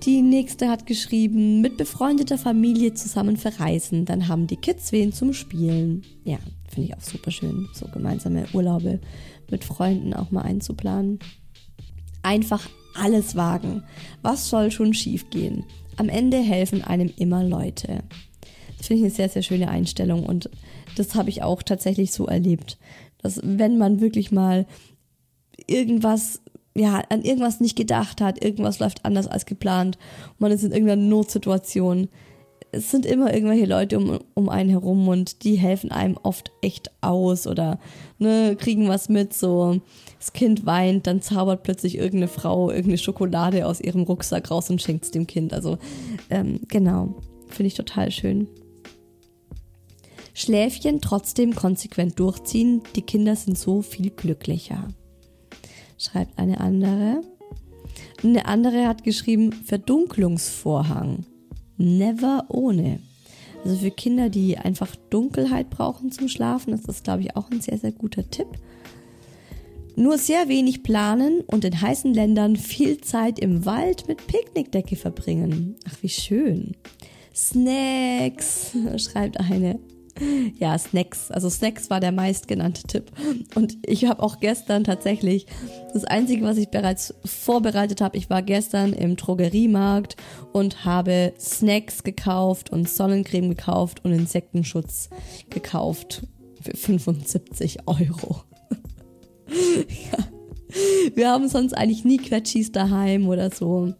S1: Die nächste hat geschrieben, mit befreundeter Familie zusammen verreisen, dann haben die Kids wen zum Spielen. Ja, finde ich auch super schön, so gemeinsame Urlaube mit Freunden auch mal einzuplanen. Einfach alles wagen. Was soll schon schiefgehen? Am Ende helfen einem immer Leute. Das finde ich eine sehr, sehr schöne Einstellung und das habe ich auch tatsächlich so erlebt, dass wenn man wirklich mal irgendwas ja, an irgendwas nicht gedacht hat, irgendwas läuft anders als geplant, man ist in irgendeiner Notsituation. Es sind immer irgendwelche Leute um, um einen herum und die helfen einem oft echt aus oder ne, kriegen was mit, so das Kind weint, dann zaubert plötzlich irgendeine Frau irgendeine Schokolade aus ihrem Rucksack raus und schenkt es dem Kind. Also ähm, genau, finde ich total schön. Schläfchen trotzdem konsequent durchziehen, die Kinder sind so viel glücklicher schreibt eine andere. Eine andere hat geschrieben Verdunklungsvorhang. Never ohne. Also für Kinder, die einfach Dunkelheit brauchen zum Schlafen, ist das, glaube ich, auch ein sehr, sehr guter Tipp. Nur sehr wenig planen und in heißen Ländern viel Zeit im Wald mit Picknickdecke verbringen. Ach, wie schön. Snacks, schreibt eine. Ja, Snacks. Also Snacks war der meistgenannte Tipp. Und ich habe auch gestern tatsächlich das Einzige, was ich bereits vorbereitet habe, ich war gestern im Drogeriemarkt und habe Snacks gekauft und Sonnencreme gekauft und Insektenschutz gekauft für 75 Euro. ja. Wir haben sonst eigentlich nie Quetschis daheim oder so.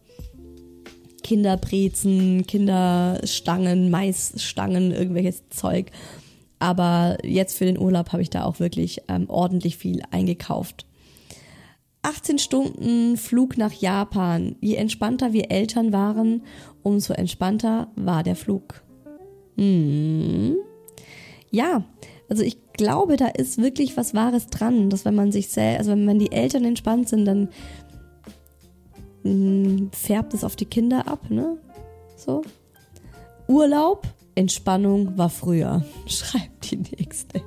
S1: Kinderbrezen, Kinderstangen, Maisstangen, irgendwelches Zeug. Aber jetzt für den Urlaub habe ich da auch wirklich ähm, ordentlich viel eingekauft. 18 Stunden Flug nach Japan. Je entspannter wir Eltern waren, umso entspannter war der Flug. Hm. Ja, also ich glaube, da ist wirklich was Wahres dran, dass wenn man sich selbst, also wenn die Eltern entspannt sind, dann färbt es auf die Kinder ab, ne? So. Urlaub, Entspannung war früher, schreibt die nächste.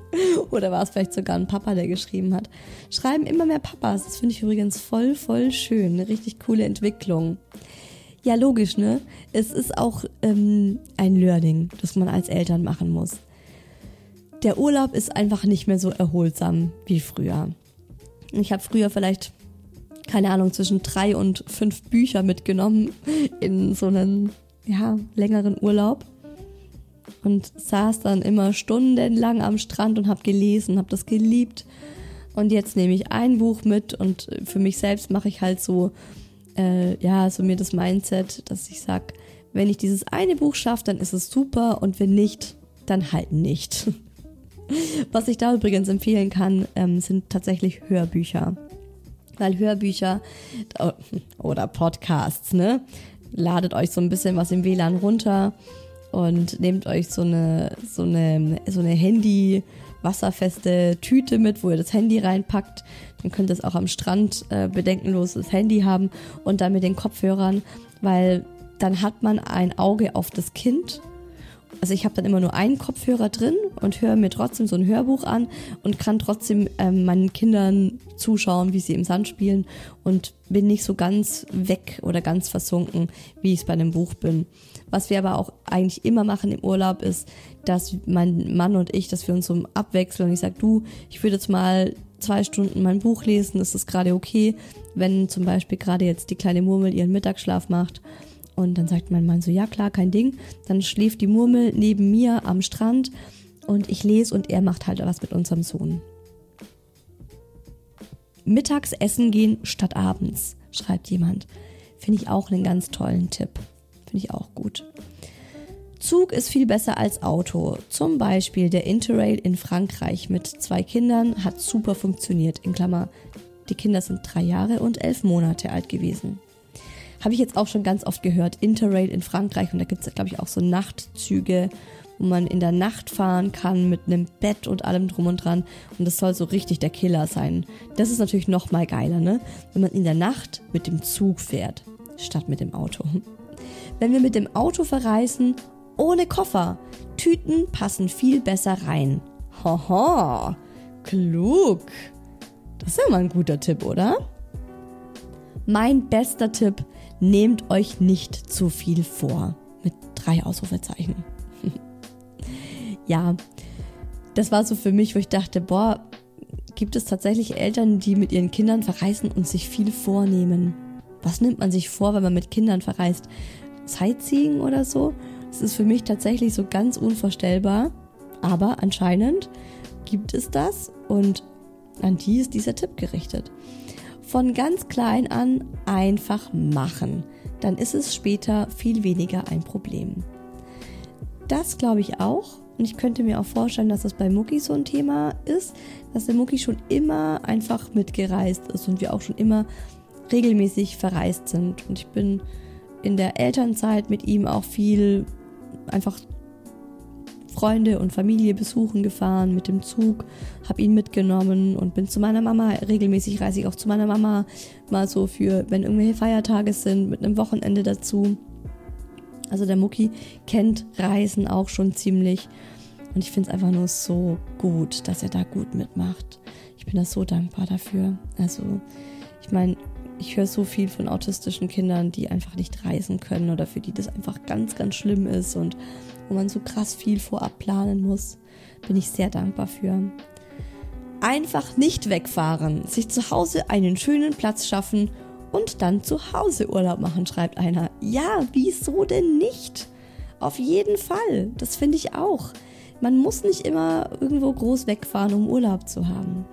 S1: Oder war es vielleicht sogar ein Papa, der geschrieben hat. Schreiben immer mehr Papas, das finde ich übrigens voll, voll schön. Eine richtig coole Entwicklung. Ja, logisch, ne? Es ist auch ähm, ein Learning, das man als Eltern machen muss. Der Urlaub ist einfach nicht mehr so erholsam wie früher. Ich habe früher vielleicht, keine Ahnung, zwischen drei und fünf Bücher mitgenommen in so einen ja, längeren Urlaub und saß dann immer stundenlang am Strand und habe gelesen, habe das geliebt. Und jetzt nehme ich ein Buch mit und für mich selbst mache ich halt so, äh, ja, so mir das Mindset, dass ich sage, wenn ich dieses eine Buch schaffe, dann ist es super und wenn nicht, dann halt nicht. Was ich da übrigens empfehlen kann, ähm, sind tatsächlich Hörbücher. Weil Hörbücher oder Podcasts, ne? Ladet euch so ein bisschen was im WLAN runter und nehmt euch so eine, so eine, so eine Handy- wasserfeste Tüte mit, wo ihr das Handy reinpackt. Dann könnt ihr es auch am Strand äh, bedenkenlos das Handy haben und dann mit den Kopfhörern, weil dann hat man ein Auge auf das Kind also ich habe dann immer nur einen Kopfhörer drin und höre mir trotzdem so ein Hörbuch an und kann trotzdem ähm, meinen Kindern zuschauen, wie sie im Sand spielen und bin nicht so ganz weg oder ganz versunken, wie ich es bei einem Buch bin. Was wir aber auch eigentlich immer machen im Urlaub ist, dass mein Mann und ich, dass wir uns so abwechseln und ich sage, du, ich würde jetzt mal zwei Stunden mein Buch lesen, ist das gerade okay, wenn zum Beispiel gerade jetzt die kleine Murmel ihren Mittagsschlaf macht und dann sagt mein Mann so, ja klar, kein Ding. Dann schläft die Murmel neben mir am Strand und ich lese und er macht halt was mit unserem Sohn. Mittags essen gehen statt abends, schreibt jemand. Finde ich auch einen ganz tollen Tipp. Finde ich auch gut. Zug ist viel besser als Auto. Zum Beispiel der Interrail in Frankreich mit zwei Kindern hat super funktioniert. In Klammer, die Kinder sind drei Jahre und elf Monate alt gewesen. Habe ich jetzt auch schon ganz oft gehört. Interrail in Frankreich und da gibt es, glaube ich, auch so Nachtzüge, wo man in der Nacht fahren kann mit einem Bett und allem drum und dran. Und das soll so richtig der Killer sein. Das ist natürlich noch mal geiler, ne? Wenn man in der Nacht mit dem Zug fährt, statt mit dem Auto. Wenn wir mit dem Auto verreisen, ohne Koffer. Tüten passen viel besser rein. Haha, klug. Das ist ja mal ein guter Tipp, oder? Mein bester Tipp, nehmt euch nicht zu viel vor. Mit drei Ausrufezeichen. Ja, das war so für mich, wo ich dachte, boah, gibt es tatsächlich Eltern, die mit ihren Kindern verreisen und sich viel vornehmen? Was nimmt man sich vor, wenn man mit Kindern verreist? Sightseeing oder so? Das ist für mich tatsächlich so ganz unvorstellbar. Aber anscheinend gibt es das und an die ist dieser Tipp gerichtet. Von ganz klein an einfach machen. Dann ist es später viel weniger ein Problem. Das glaube ich auch. Und ich könnte mir auch vorstellen, dass das bei Mucki so ein Thema ist, dass der Mucki schon immer einfach mitgereist ist und wir auch schon immer regelmäßig verreist sind. Und ich bin in der Elternzeit mit ihm auch viel einfach Freunde und Familie besuchen gefahren mit dem Zug, habe ihn mitgenommen und bin zu meiner Mama. Regelmäßig reise ich auch zu meiner Mama mal so für, wenn irgendwelche Feiertage sind, mit einem Wochenende dazu. Also der Mucki kennt Reisen auch schon ziemlich. Und ich finde es einfach nur so gut, dass er da gut mitmacht. Ich bin da so dankbar dafür. Also, ich meine, ich höre so viel von autistischen Kindern, die einfach nicht reisen können oder für die das einfach ganz, ganz schlimm ist und wo man so krass viel vorab planen muss. Bin ich sehr dankbar für. Einfach nicht wegfahren, sich zu Hause einen schönen Platz schaffen und dann zu Hause Urlaub machen, schreibt einer. Ja, wieso denn nicht? Auf jeden Fall, das finde ich auch. Man muss nicht immer irgendwo groß wegfahren, um Urlaub zu haben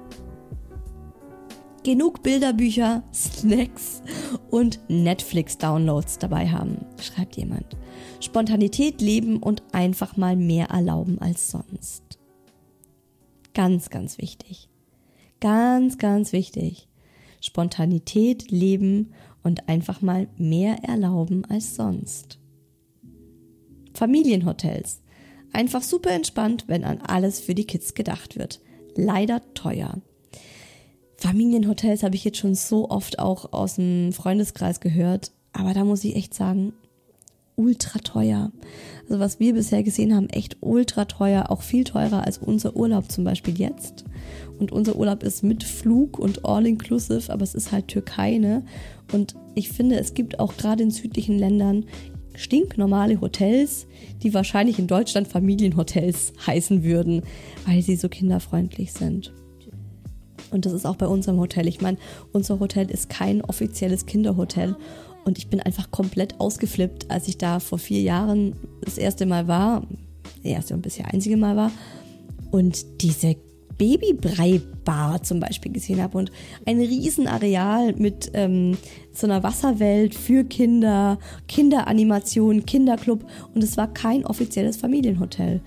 S1: genug Bilderbücher, Snacks und Netflix-Downloads dabei haben, schreibt jemand. Spontanität leben und einfach mal mehr erlauben als sonst. Ganz, ganz wichtig. Ganz, ganz wichtig. Spontanität leben und einfach mal mehr erlauben als sonst. Familienhotels. Einfach super entspannt, wenn an alles für die Kids gedacht wird. Leider teuer. Familienhotels habe ich jetzt schon so oft auch aus dem Freundeskreis gehört, aber da muss ich echt sagen, ultra teuer. Also was wir bisher gesehen haben, echt ultra teuer, auch viel teurer als unser Urlaub zum Beispiel jetzt. Und unser Urlaub ist mit Flug und all-inclusive, aber es ist halt Türkei, ne? Und ich finde, es gibt auch gerade in südlichen Ländern stinknormale Hotels, die wahrscheinlich in Deutschland Familienhotels heißen würden, weil sie so kinderfreundlich sind. Und das ist auch bei unserem Hotel. Ich meine, unser Hotel ist kein offizielles Kinderhotel. Und ich bin einfach komplett ausgeflippt, als ich da vor vier Jahren das erste Mal war, das erste und bisher einzige Mal war, und diese Babybrei-Bar zum Beispiel gesehen habe und ein Riesenareal mit ähm, so einer Wasserwelt für Kinder, Kinderanimation, Kinderclub und es war kein offizielles Familienhotel.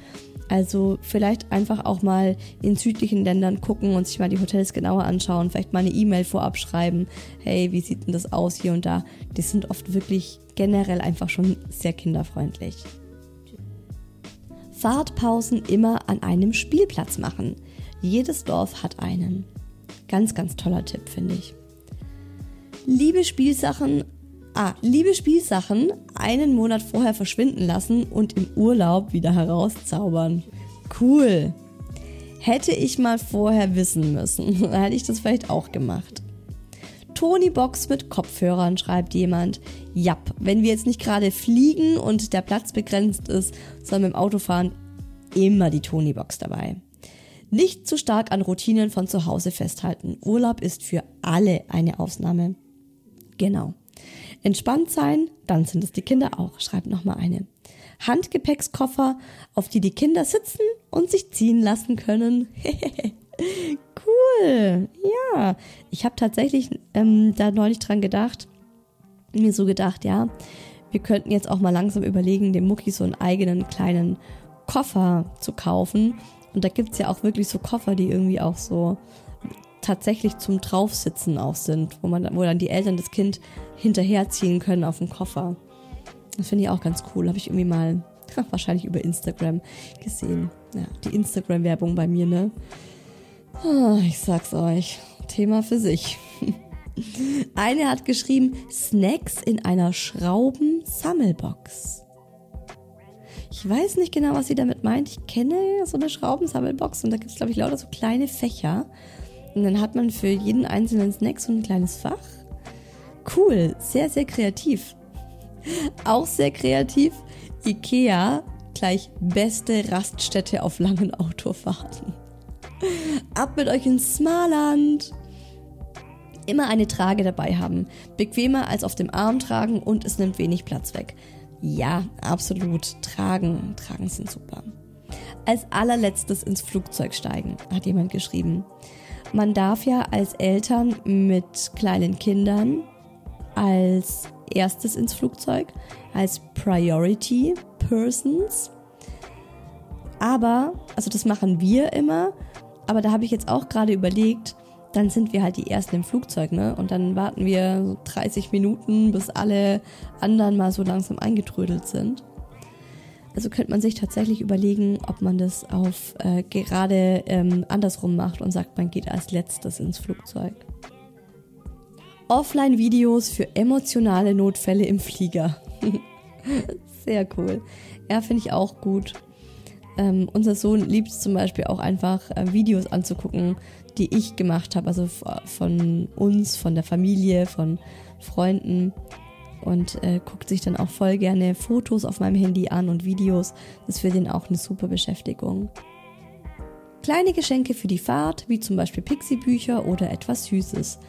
S1: Also vielleicht einfach auch mal in südlichen Ländern gucken und sich mal die Hotels genauer anschauen, vielleicht mal eine E-Mail vorab schreiben, hey, wie sieht denn das aus hier und da. Die sind oft wirklich generell einfach schon sehr kinderfreundlich. Fahrtpausen immer an einem Spielplatz machen. Jedes Dorf hat einen. Ganz, ganz toller Tipp, finde ich. Liebe Spielsachen, ah, liebe Spielsachen einen Monat vorher verschwinden lassen und im Urlaub wieder herauszaubern. Cool. Hätte ich mal vorher wissen müssen, hätte ich das vielleicht auch gemacht. Tony Box mit Kopfhörern, schreibt jemand. Jap, wenn wir jetzt nicht gerade fliegen und der Platz begrenzt ist, sondern mit dem Auto fahren, immer die Tony Box dabei. Nicht zu stark an Routinen von zu Hause festhalten. Urlaub ist für alle eine Ausnahme. Genau. Entspannt sein, dann sind es die Kinder auch, schreibt nochmal eine. Handgepäckskoffer, auf die die Kinder sitzen und sich ziehen lassen können. cool. Ja, ich habe tatsächlich ähm, da neulich dran gedacht, mir so gedacht, ja, wir könnten jetzt auch mal langsam überlegen, dem Mucki so einen eigenen kleinen Koffer zu kaufen, und da gibt es ja auch wirklich so Koffer, die irgendwie auch so tatsächlich zum Draufsitzen auch sind, wo man, wo dann die Eltern das Kind hinterherziehen können auf dem Koffer. Das finde ich auch ganz cool. Habe ich irgendwie mal wahrscheinlich über Instagram gesehen. Ja, die Instagram-Werbung bei mir, ne? Ah, ich sag's euch. Thema für sich. Eine hat geschrieben, Snacks in einer Schraubensammelbox. Ich weiß nicht genau, was sie damit meint. Ich kenne so eine Schraubensammelbox und da gibt es, glaube ich, lauter so kleine Fächer. Und dann hat man für jeden einzelnen Snack so ein kleines Fach. Cool, sehr, sehr kreativ. Auch sehr kreativ. Ikea gleich beste Raststätte auf langen Autofahrten. Ab mit euch ins Smarland. Immer eine Trage dabei haben. Bequemer als auf dem Arm tragen und es nimmt wenig Platz weg. Ja, absolut. Tragen. Tragen sind super. Als allerletztes ins Flugzeug steigen, hat jemand geschrieben. Man darf ja als Eltern mit kleinen Kindern als erstes ins Flugzeug, als Priority Persons. Aber, also das machen wir immer, aber da habe ich jetzt auch gerade überlegt, dann sind wir halt die Ersten im Flugzeug, ne? Und dann warten wir so 30 Minuten, bis alle anderen mal so langsam eingetrödelt sind. Also könnte man sich tatsächlich überlegen, ob man das auf äh, gerade ähm, andersrum macht und sagt, man geht als letztes ins Flugzeug. Offline-Videos für emotionale Notfälle im Flieger. Sehr cool. Ja, finde ich auch gut. Ähm, unser Sohn liebt es zum Beispiel auch einfach, äh, Videos anzugucken, die ich gemacht habe, also von uns, von der Familie, von Freunden und äh, guckt sich dann auch voll gerne Fotos auf meinem Handy an und Videos. Das ist für den auch eine super Beschäftigung. Kleine Geschenke für die Fahrt, wie zum Beispiel Pixie-Bücher oder etwas Süßes.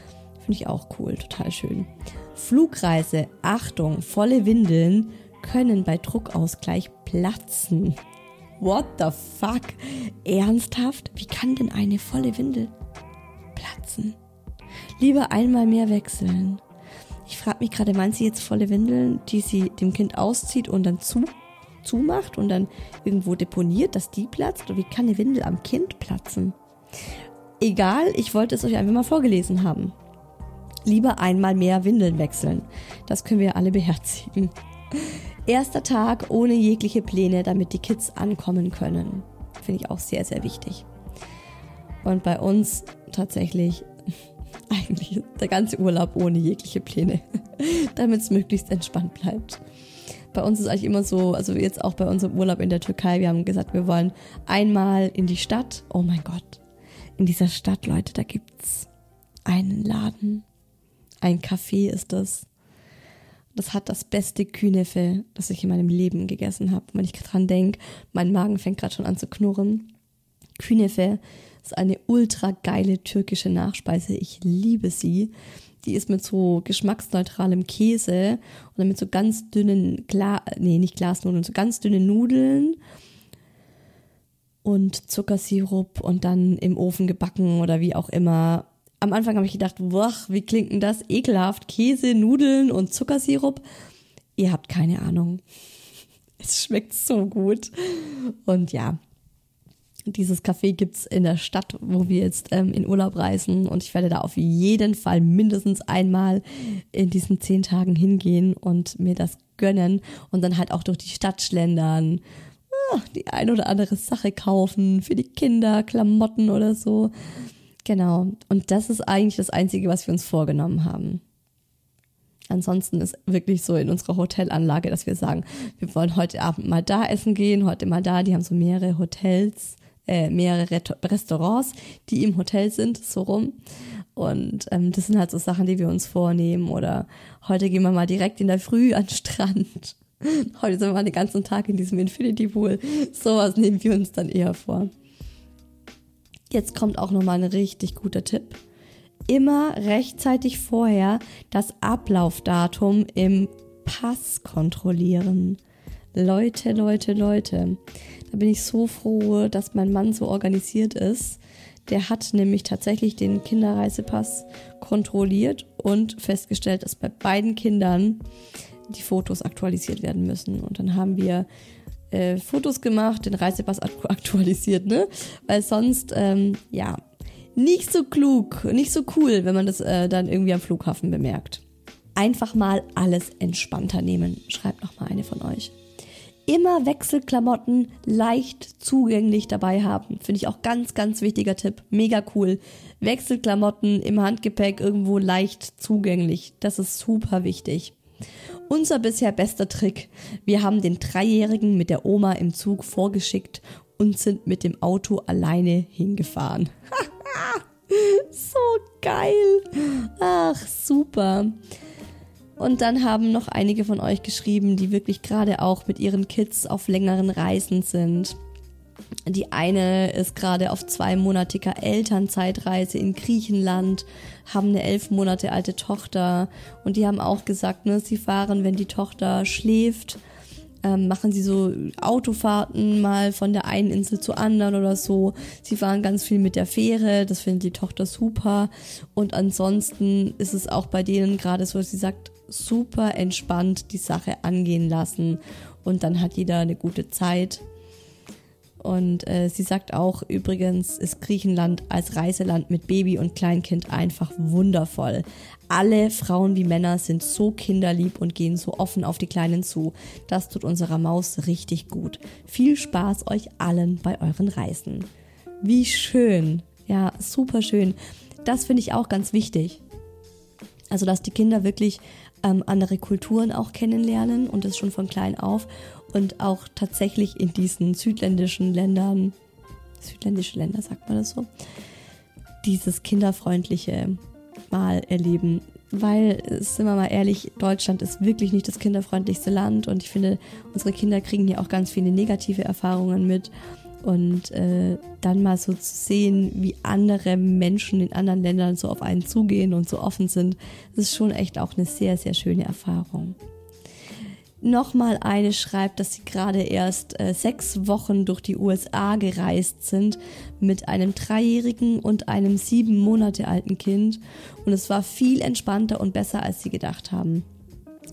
S1: Finde ich auch cool, total schön. Flugreise, Achtung, volle Windeln können bei Druckausgleich platzen. What the fuck? Ernsthaft? Wie kann denn eine volle Windel platzen? Lieber einmal mehr wechseln. Ich frage mich gerade, meint sie jetzt volle Windeln, die sie dem Kind auszieht und dann zu, zumacht und dann irgendwo deponiert, dass die platzt? Oder wie kann eine Windel am Kind platzen? Egal, ich wollte es euch einfach mal vorgelesen haben. Lieber einmal mehr Windeln wechseln. Das können wir alle beherzigen. Erster Tag ohne jegliche Pläne, damit die Kids ankommen können. Finde ich auch sehr, sehr wichtig. Und bei uns tatsächlich eigentlich der ganze Urlaub ohne jegliche Pläne, damit es möglichst entspannt bleibt. Bei uns ist eigentlich immer so, also jetzt auch bei unserem Urlaub in der Türkei, wir haben gesagt, wir wollen einmal in die Stadt. Oh mein Gott, in dieser Stadt, Leute, da gibt's einen Laden, ein Café ist das. Das hat das beste Kühnefe, das ich in meinem Leben gegessen habe. Wenn ich dran denke, mein Magen fängt gerade schon an zu knurren. Künefe ist eine ultra geile türkische Nachspeise. Ich liebe sie. Die ist mit so geschmacksneutralem Käse und dann mit so ganz dünnen, Gla nee, nicht Glasnudeln, so ganz dünnen Nudeln und Zuckersirup und dann im Ofen gebacken oder wie auch immer. Am Anfang habe ich gedacht, boah, wie klingt denn das? Ekelhaft. Käse, Nudeln und Zuckersirup. Ihr habt keine Ahnung. Es schmeckt so gut. Und ja, dieses Café gibt's in der Stadt, wo wir jetzt ähm, in Urlaub reisen. Und ich werde da auf jeden Fall mindestens einmal in diesen zehn Tagen hingehen und mir das gönnen. Und dann halt auch durch die Stadt schlendern. Ah, die ein oder andere Sache kaufen für die Kinder, Klamotten oder so. Genau. Und das ist eigentlich das Einzige, was wir uns vorgenommen haben. Ansonsten ist wirklich so in unserer Hotelanlage, dass wir sagen, wir wollen heute Abend mal da essen gehen, heute mal da. Die haben so mehrere Hotels äh, mehrere Restaurants, die im Hotel sind, so rum. Und ähm, das sind halt so Sachen, die wir uns vornehmen. Oder heute gehen wir mal direkt in der Früh an den Strand. Heute sind wir mal den ganzen Tag in diesem Infinity Pool. Sowas nehmen wir uns dann eher vor. Jetzt kommt auch nochmal ein richtig guter Tipp. Immer rechtzeitig vorher das Ablaufdatum im Pass kontrollieren. Leute, Leute, Leute. Da bin ich so froh, dass mein Mann so organisiert ist. Der hat nämlich tatsächlich den Kinderreisepass kontrolliert und festgestellt, dass bei beiden Kindern die Fotos aktualisiert werden müssen. Und dann haben wir äh, Fotos gemacht, den Reisepass aktualisiert, ne? Weil sonst, ähm, ja, nicht so klug, nicht so cool, wenn man das äh, dann irgendwie am Flughafen bemerkt. Einfach mal alles entspannter nehmen, schreibt noch mal eine von euch immer Wechselklamotten leicht zugänglich dabei haben. Finde ich auch ganz, ganz wichtiger Tipp. Mega cool. Wechselklamotten im Handgepäck irgendwo leicht zugänglich. Das ist super wichtig. Unser bisher bester Trick. Wir haben den Dreijährigen mit der Oma im Zug vorgeschickt und sind mit dem Auto alleine hingefahren. so geil. Ach, super. Und dann haben noch einige von euch geschrieben, die wirklich gerade auch mit ihren Kids auf längeren Reisen sind. Die eine ist gerade auf zweimonatiger Elternzeitreise in Griechenland, haben eine elf Monate alte Tochter und die haben auch gesagt, ne, sie fahren, wenn die Tochter schläft, ähm, machen sie so Autofahrten mal von der einen Insel zur anderen oder so. Sie fahren ganz viel mit der Fähre, das findet die Tochter super. Und ansonsten ist es auch bei denen gerade so, dass sie sagt, super entspannt die Sache angehen lassen und dann hat jeder eine gute Zeit. Und äh, sie sagt auch, übrigens ist Griechenland als Reiseland mit Baby und Kleinkind einfach wundervoll. Alle Frauen wie Männer sind so kinderlieb und gehen so offen auf die Kleinen zu. Das tut unserer Maus richtig gut. Viel Spaß euch allen bei euren Reisen. Wie schön. Ja, super schön. Das finde ich auch ganz wichtig. Also, dass die Kinder wirklich ähm, andere Kulturen auch kennenlernen und das schon von klein auf und auch tatsächlich in diesen südländischen Ländern, südländische Länder sagt man das so, dieses kinderfreundliche mal erleben. Weil, sind wir mal ehrlich, Deutschland ist wirklich nicht das kinderfreundlichste Land und ich finde, unsere Kinder kriegen hier auch ganz viele negative Erfahrungen mit. Und äh, dann mal so zu sehen, wie andere Menschen in anderen Ländern so auf einen zugehen und so offen sind, das ist schon echt auch eine sehr, sehr schöne Erfahrung. Nochmal eine schreibt, dass sie gerade erst äh, sechs Wochen durch die USA gereist sind mit einem dreijährigen und einem sieben Monate alten Kind und es war viel entspannter und besser, als sie gedacht haben.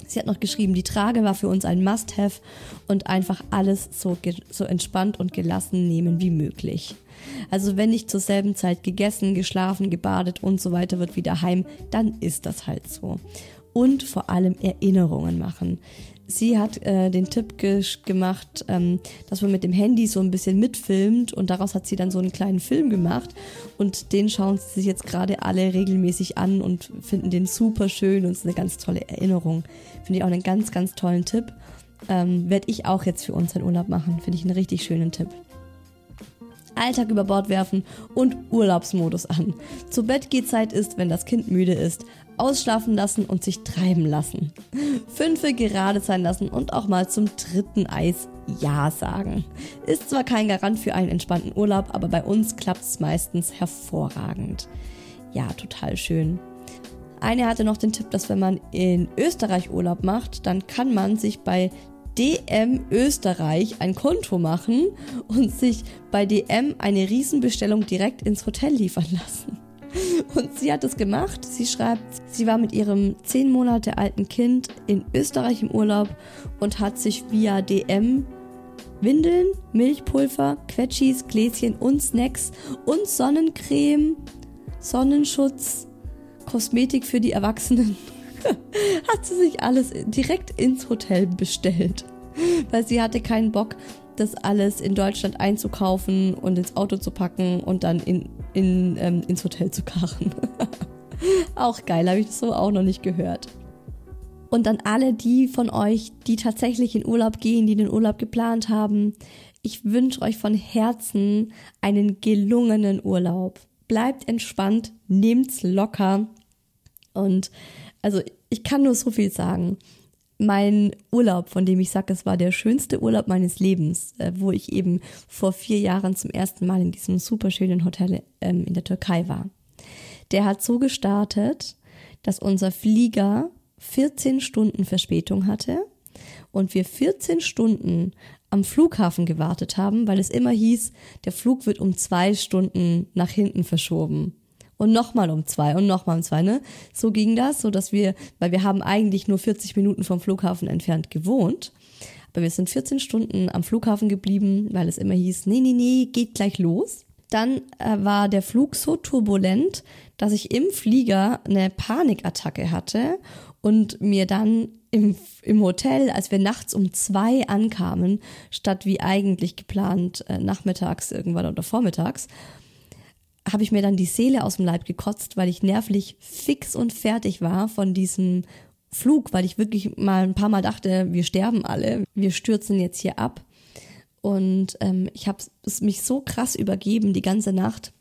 S1: Sie hat noch geschrieben, die Trage war für uns ein Must-Have und einfach alles so, so entspannt und gelassen nehmen wie möglich. Also wenn nicht zur selben Zeit gegessen, geschlafen, gebadet und so weiter wird wie daheim, dann ist das halt so. Und vor allem Erinnerungen machen. Sie hat äh, den Tipp gemacht, ähm, dass man mit dem Handy so ein bisschen mitfilmt und daraus hat sie dann so einen kleinen Film gemacht und den schauen sie sich jetzt gerade alle regelmäßig an und finden den super schön und es ist eine ganz tolle Erinnerung. Finde ich auch einen ganz, ganz tollen Tipp. Ähm, Werde ich auch jetzt für unseren Urlaub machen. Finde ich einen richtig schönen Tipp. Alltag über Bord werfen und Urlaubsmodus an. Zu Bettgehzeit ist, wenn das Kind müde ist, ausschlafen lassen und sich treiben lassen. Fünfe gerade sein lassen und auch mal zum dritten Eis Ja sagen. Ist zwar kein Garant für einen entspannten Urlaub, aber bei uns klappt es meistens hervorragend. Ja, total schön. Eine hatte noch den Tipp, dass wenn man in Österreich Urlaub macht, dann kann man sich bei DM Österreich ein Konto machen und sich bei DM eine Riesenbestellung direkt ins Hotel liefern lassen. Und sie hat es gemacht. Sie schreibt, sie war mit ihrem zehn Monate alten Kind in Österreich im Urlaub und hat sich via DM Windeln, Milchpulver, Quetschis, Gläschen und Snacks und Sonnencreme, Sonnenschutz, Kosmetik für die Erwachsenen hat sie sich alles direkt ins Hotel bestellt. Weil sie hatte keinen Bock, das alles in Deutschland einzukaufen und ins Auto zu packen und dann in, in, ähm, ins Hotel zu karren. auch geil, habe ich das so auch noch nicht gehört. Und dann alle die von euch, die tatsächlich in Urlaub gehen, die den Urlaub geplant haben, ich wünsche euch von Herzen einen gelungenen Urlaub. Bleibt entspannt, nehmt's locker und also ich kann nur so viel sagen. Mein Urlaub, von dem ich sage, es war der schönste Urlaub meines Lebens, äh, wo ich eben vor vier Jahren zum ersten Mal in diesem super schönen Hotel ähm, in der Türkei war. Der hat so gestartet, dass unser Flieger 14 Stunden Verspätung hatte und wir 14 Stunden am Flughafen gewartet haben, weil es immer hieß, der Flug wird um zwei Stunden nach hinten verschoben und nochmal um zwei und nochmal um zwei, ne? So ging das, so dass wir, weil wir haben eigentlich nur 40 Minuten vom Flughafen entfernt gewohnt. Aber wir sind 14 Stunden am Flughafen geblieben, weil es immer hieß, nee, nee, nee, geht gleich los. Dann äh, war der Flug so turbulent, dass ich im Flieger eine Panikattacke hatte und mir dann im, im Hotel, als wir nachts um zwei ankamen, statt wie eigentlich geplant äh, nachmittags irgendwann oder vormittags, habe ich mir dann die Seele aus dem Leib gekotzt, weil ich nervlich fix und fertig war von diesem Flug, weil ich wirklich mal ein paar Mal dachte, wir sterben alle, wir stürzen jetzt hier ab. Und ähm, ich habe es mich so krass übergeben die ganze Nacht,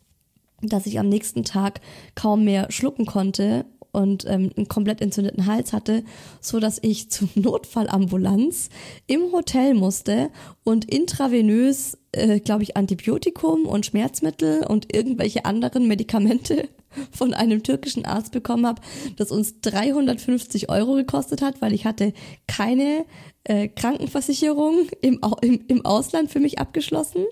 S1: dass ich am nächsten Tag kaum mehr schlucken konnte und ähm, einen komplett entzündeten Hals hatte, so dass ich zur Notfallambulanz im Hotel musste und intravenös, äh, glaube ich, Antibiotikum und Schmerzmittel und irgendwelche anderen Medikamente von einem türkischen Arzt bekommen habe, das uns 350 Euro gekostet hat, weil ich hatte keine äh, Krankenversicherung im, im, im Ausland für mich abgeschlossen.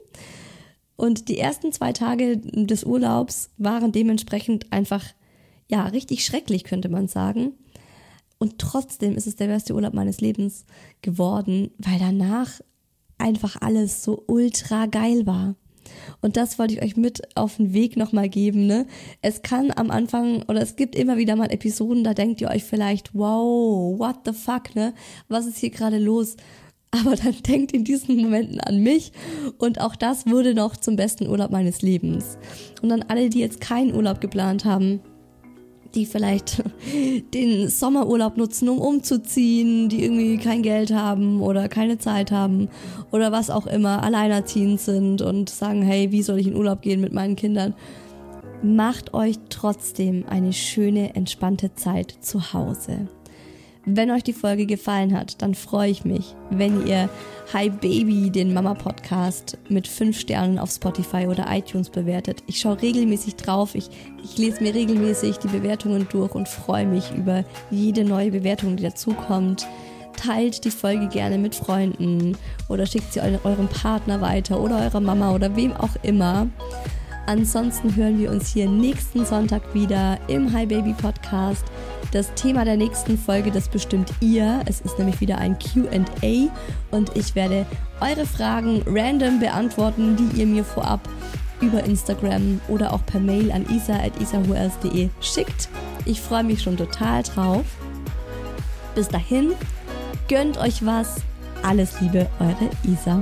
S1: Und die ersten zwei Tage des Urlaubs waren dementsprechend einfach ja, richtig schrecklich, könnte man sagen. Und trotzdem ist es der beste Urlaub meines Lebens geworden, weil danach einfach alles so ultra geil war. Und das wollte ich euch mit auf den Weg nochmal geben. Ne? Es kann am Anfang oder es gibt immer wieder mal Episoden, da denkt ihr euch vielleicht, wow, what the fuck, ne? Was ist hier gerade los? Aber dann denkt in diesen Momenten an mich und auch das wurde noch zum besten Urlaub meines Lebens. Und dann alle, die jetzt keinen Urlaub geplant haben, die vielleicht den Sommerurlaub nutzen, um umzuziehen, die irgendwie kein Geld haben oder keine Zeit haben oder was auch immer, alleinerziehend sind und sagen, hey, wie soll ich in Urlaub gehen mit meinen Kindern? Macht euch trotzdem eine schöne, entspannte Zeit zu Hause. Wenn euch die Folge gefallen hat, dann freue ich mich, wenn ihr Hi Baby, den Mama Podcast, mit fünf Sternen auf Spotify oder iTunes bewertet. Ich schaue regelmäßig drauf, ich, ich lese mir regelmäßig die Bewertungen durch und freue mich über jede neue Bewertung, die dazukommt. Teilt die Folge gerne mit Freunden oder schickt sie eurem Partner weiter oder eurer Mama oder wem auch immer. Ansonsten hören wir uns hier nächsten Sonntag wieder im Hi Baby Podcast. Das Thema der nächsten Folge, das bestimmt ihr. Es ist nämlich wieder ein QA und ich werde eure Fragen random beantworten, die ihr mir vorab über Instagram oder auch per Mail an isa.isahuels.de schickt. Ich freue mich schon total drauf. Bis dahin, Gönnt euch was. Alles Liebe, eure Isa.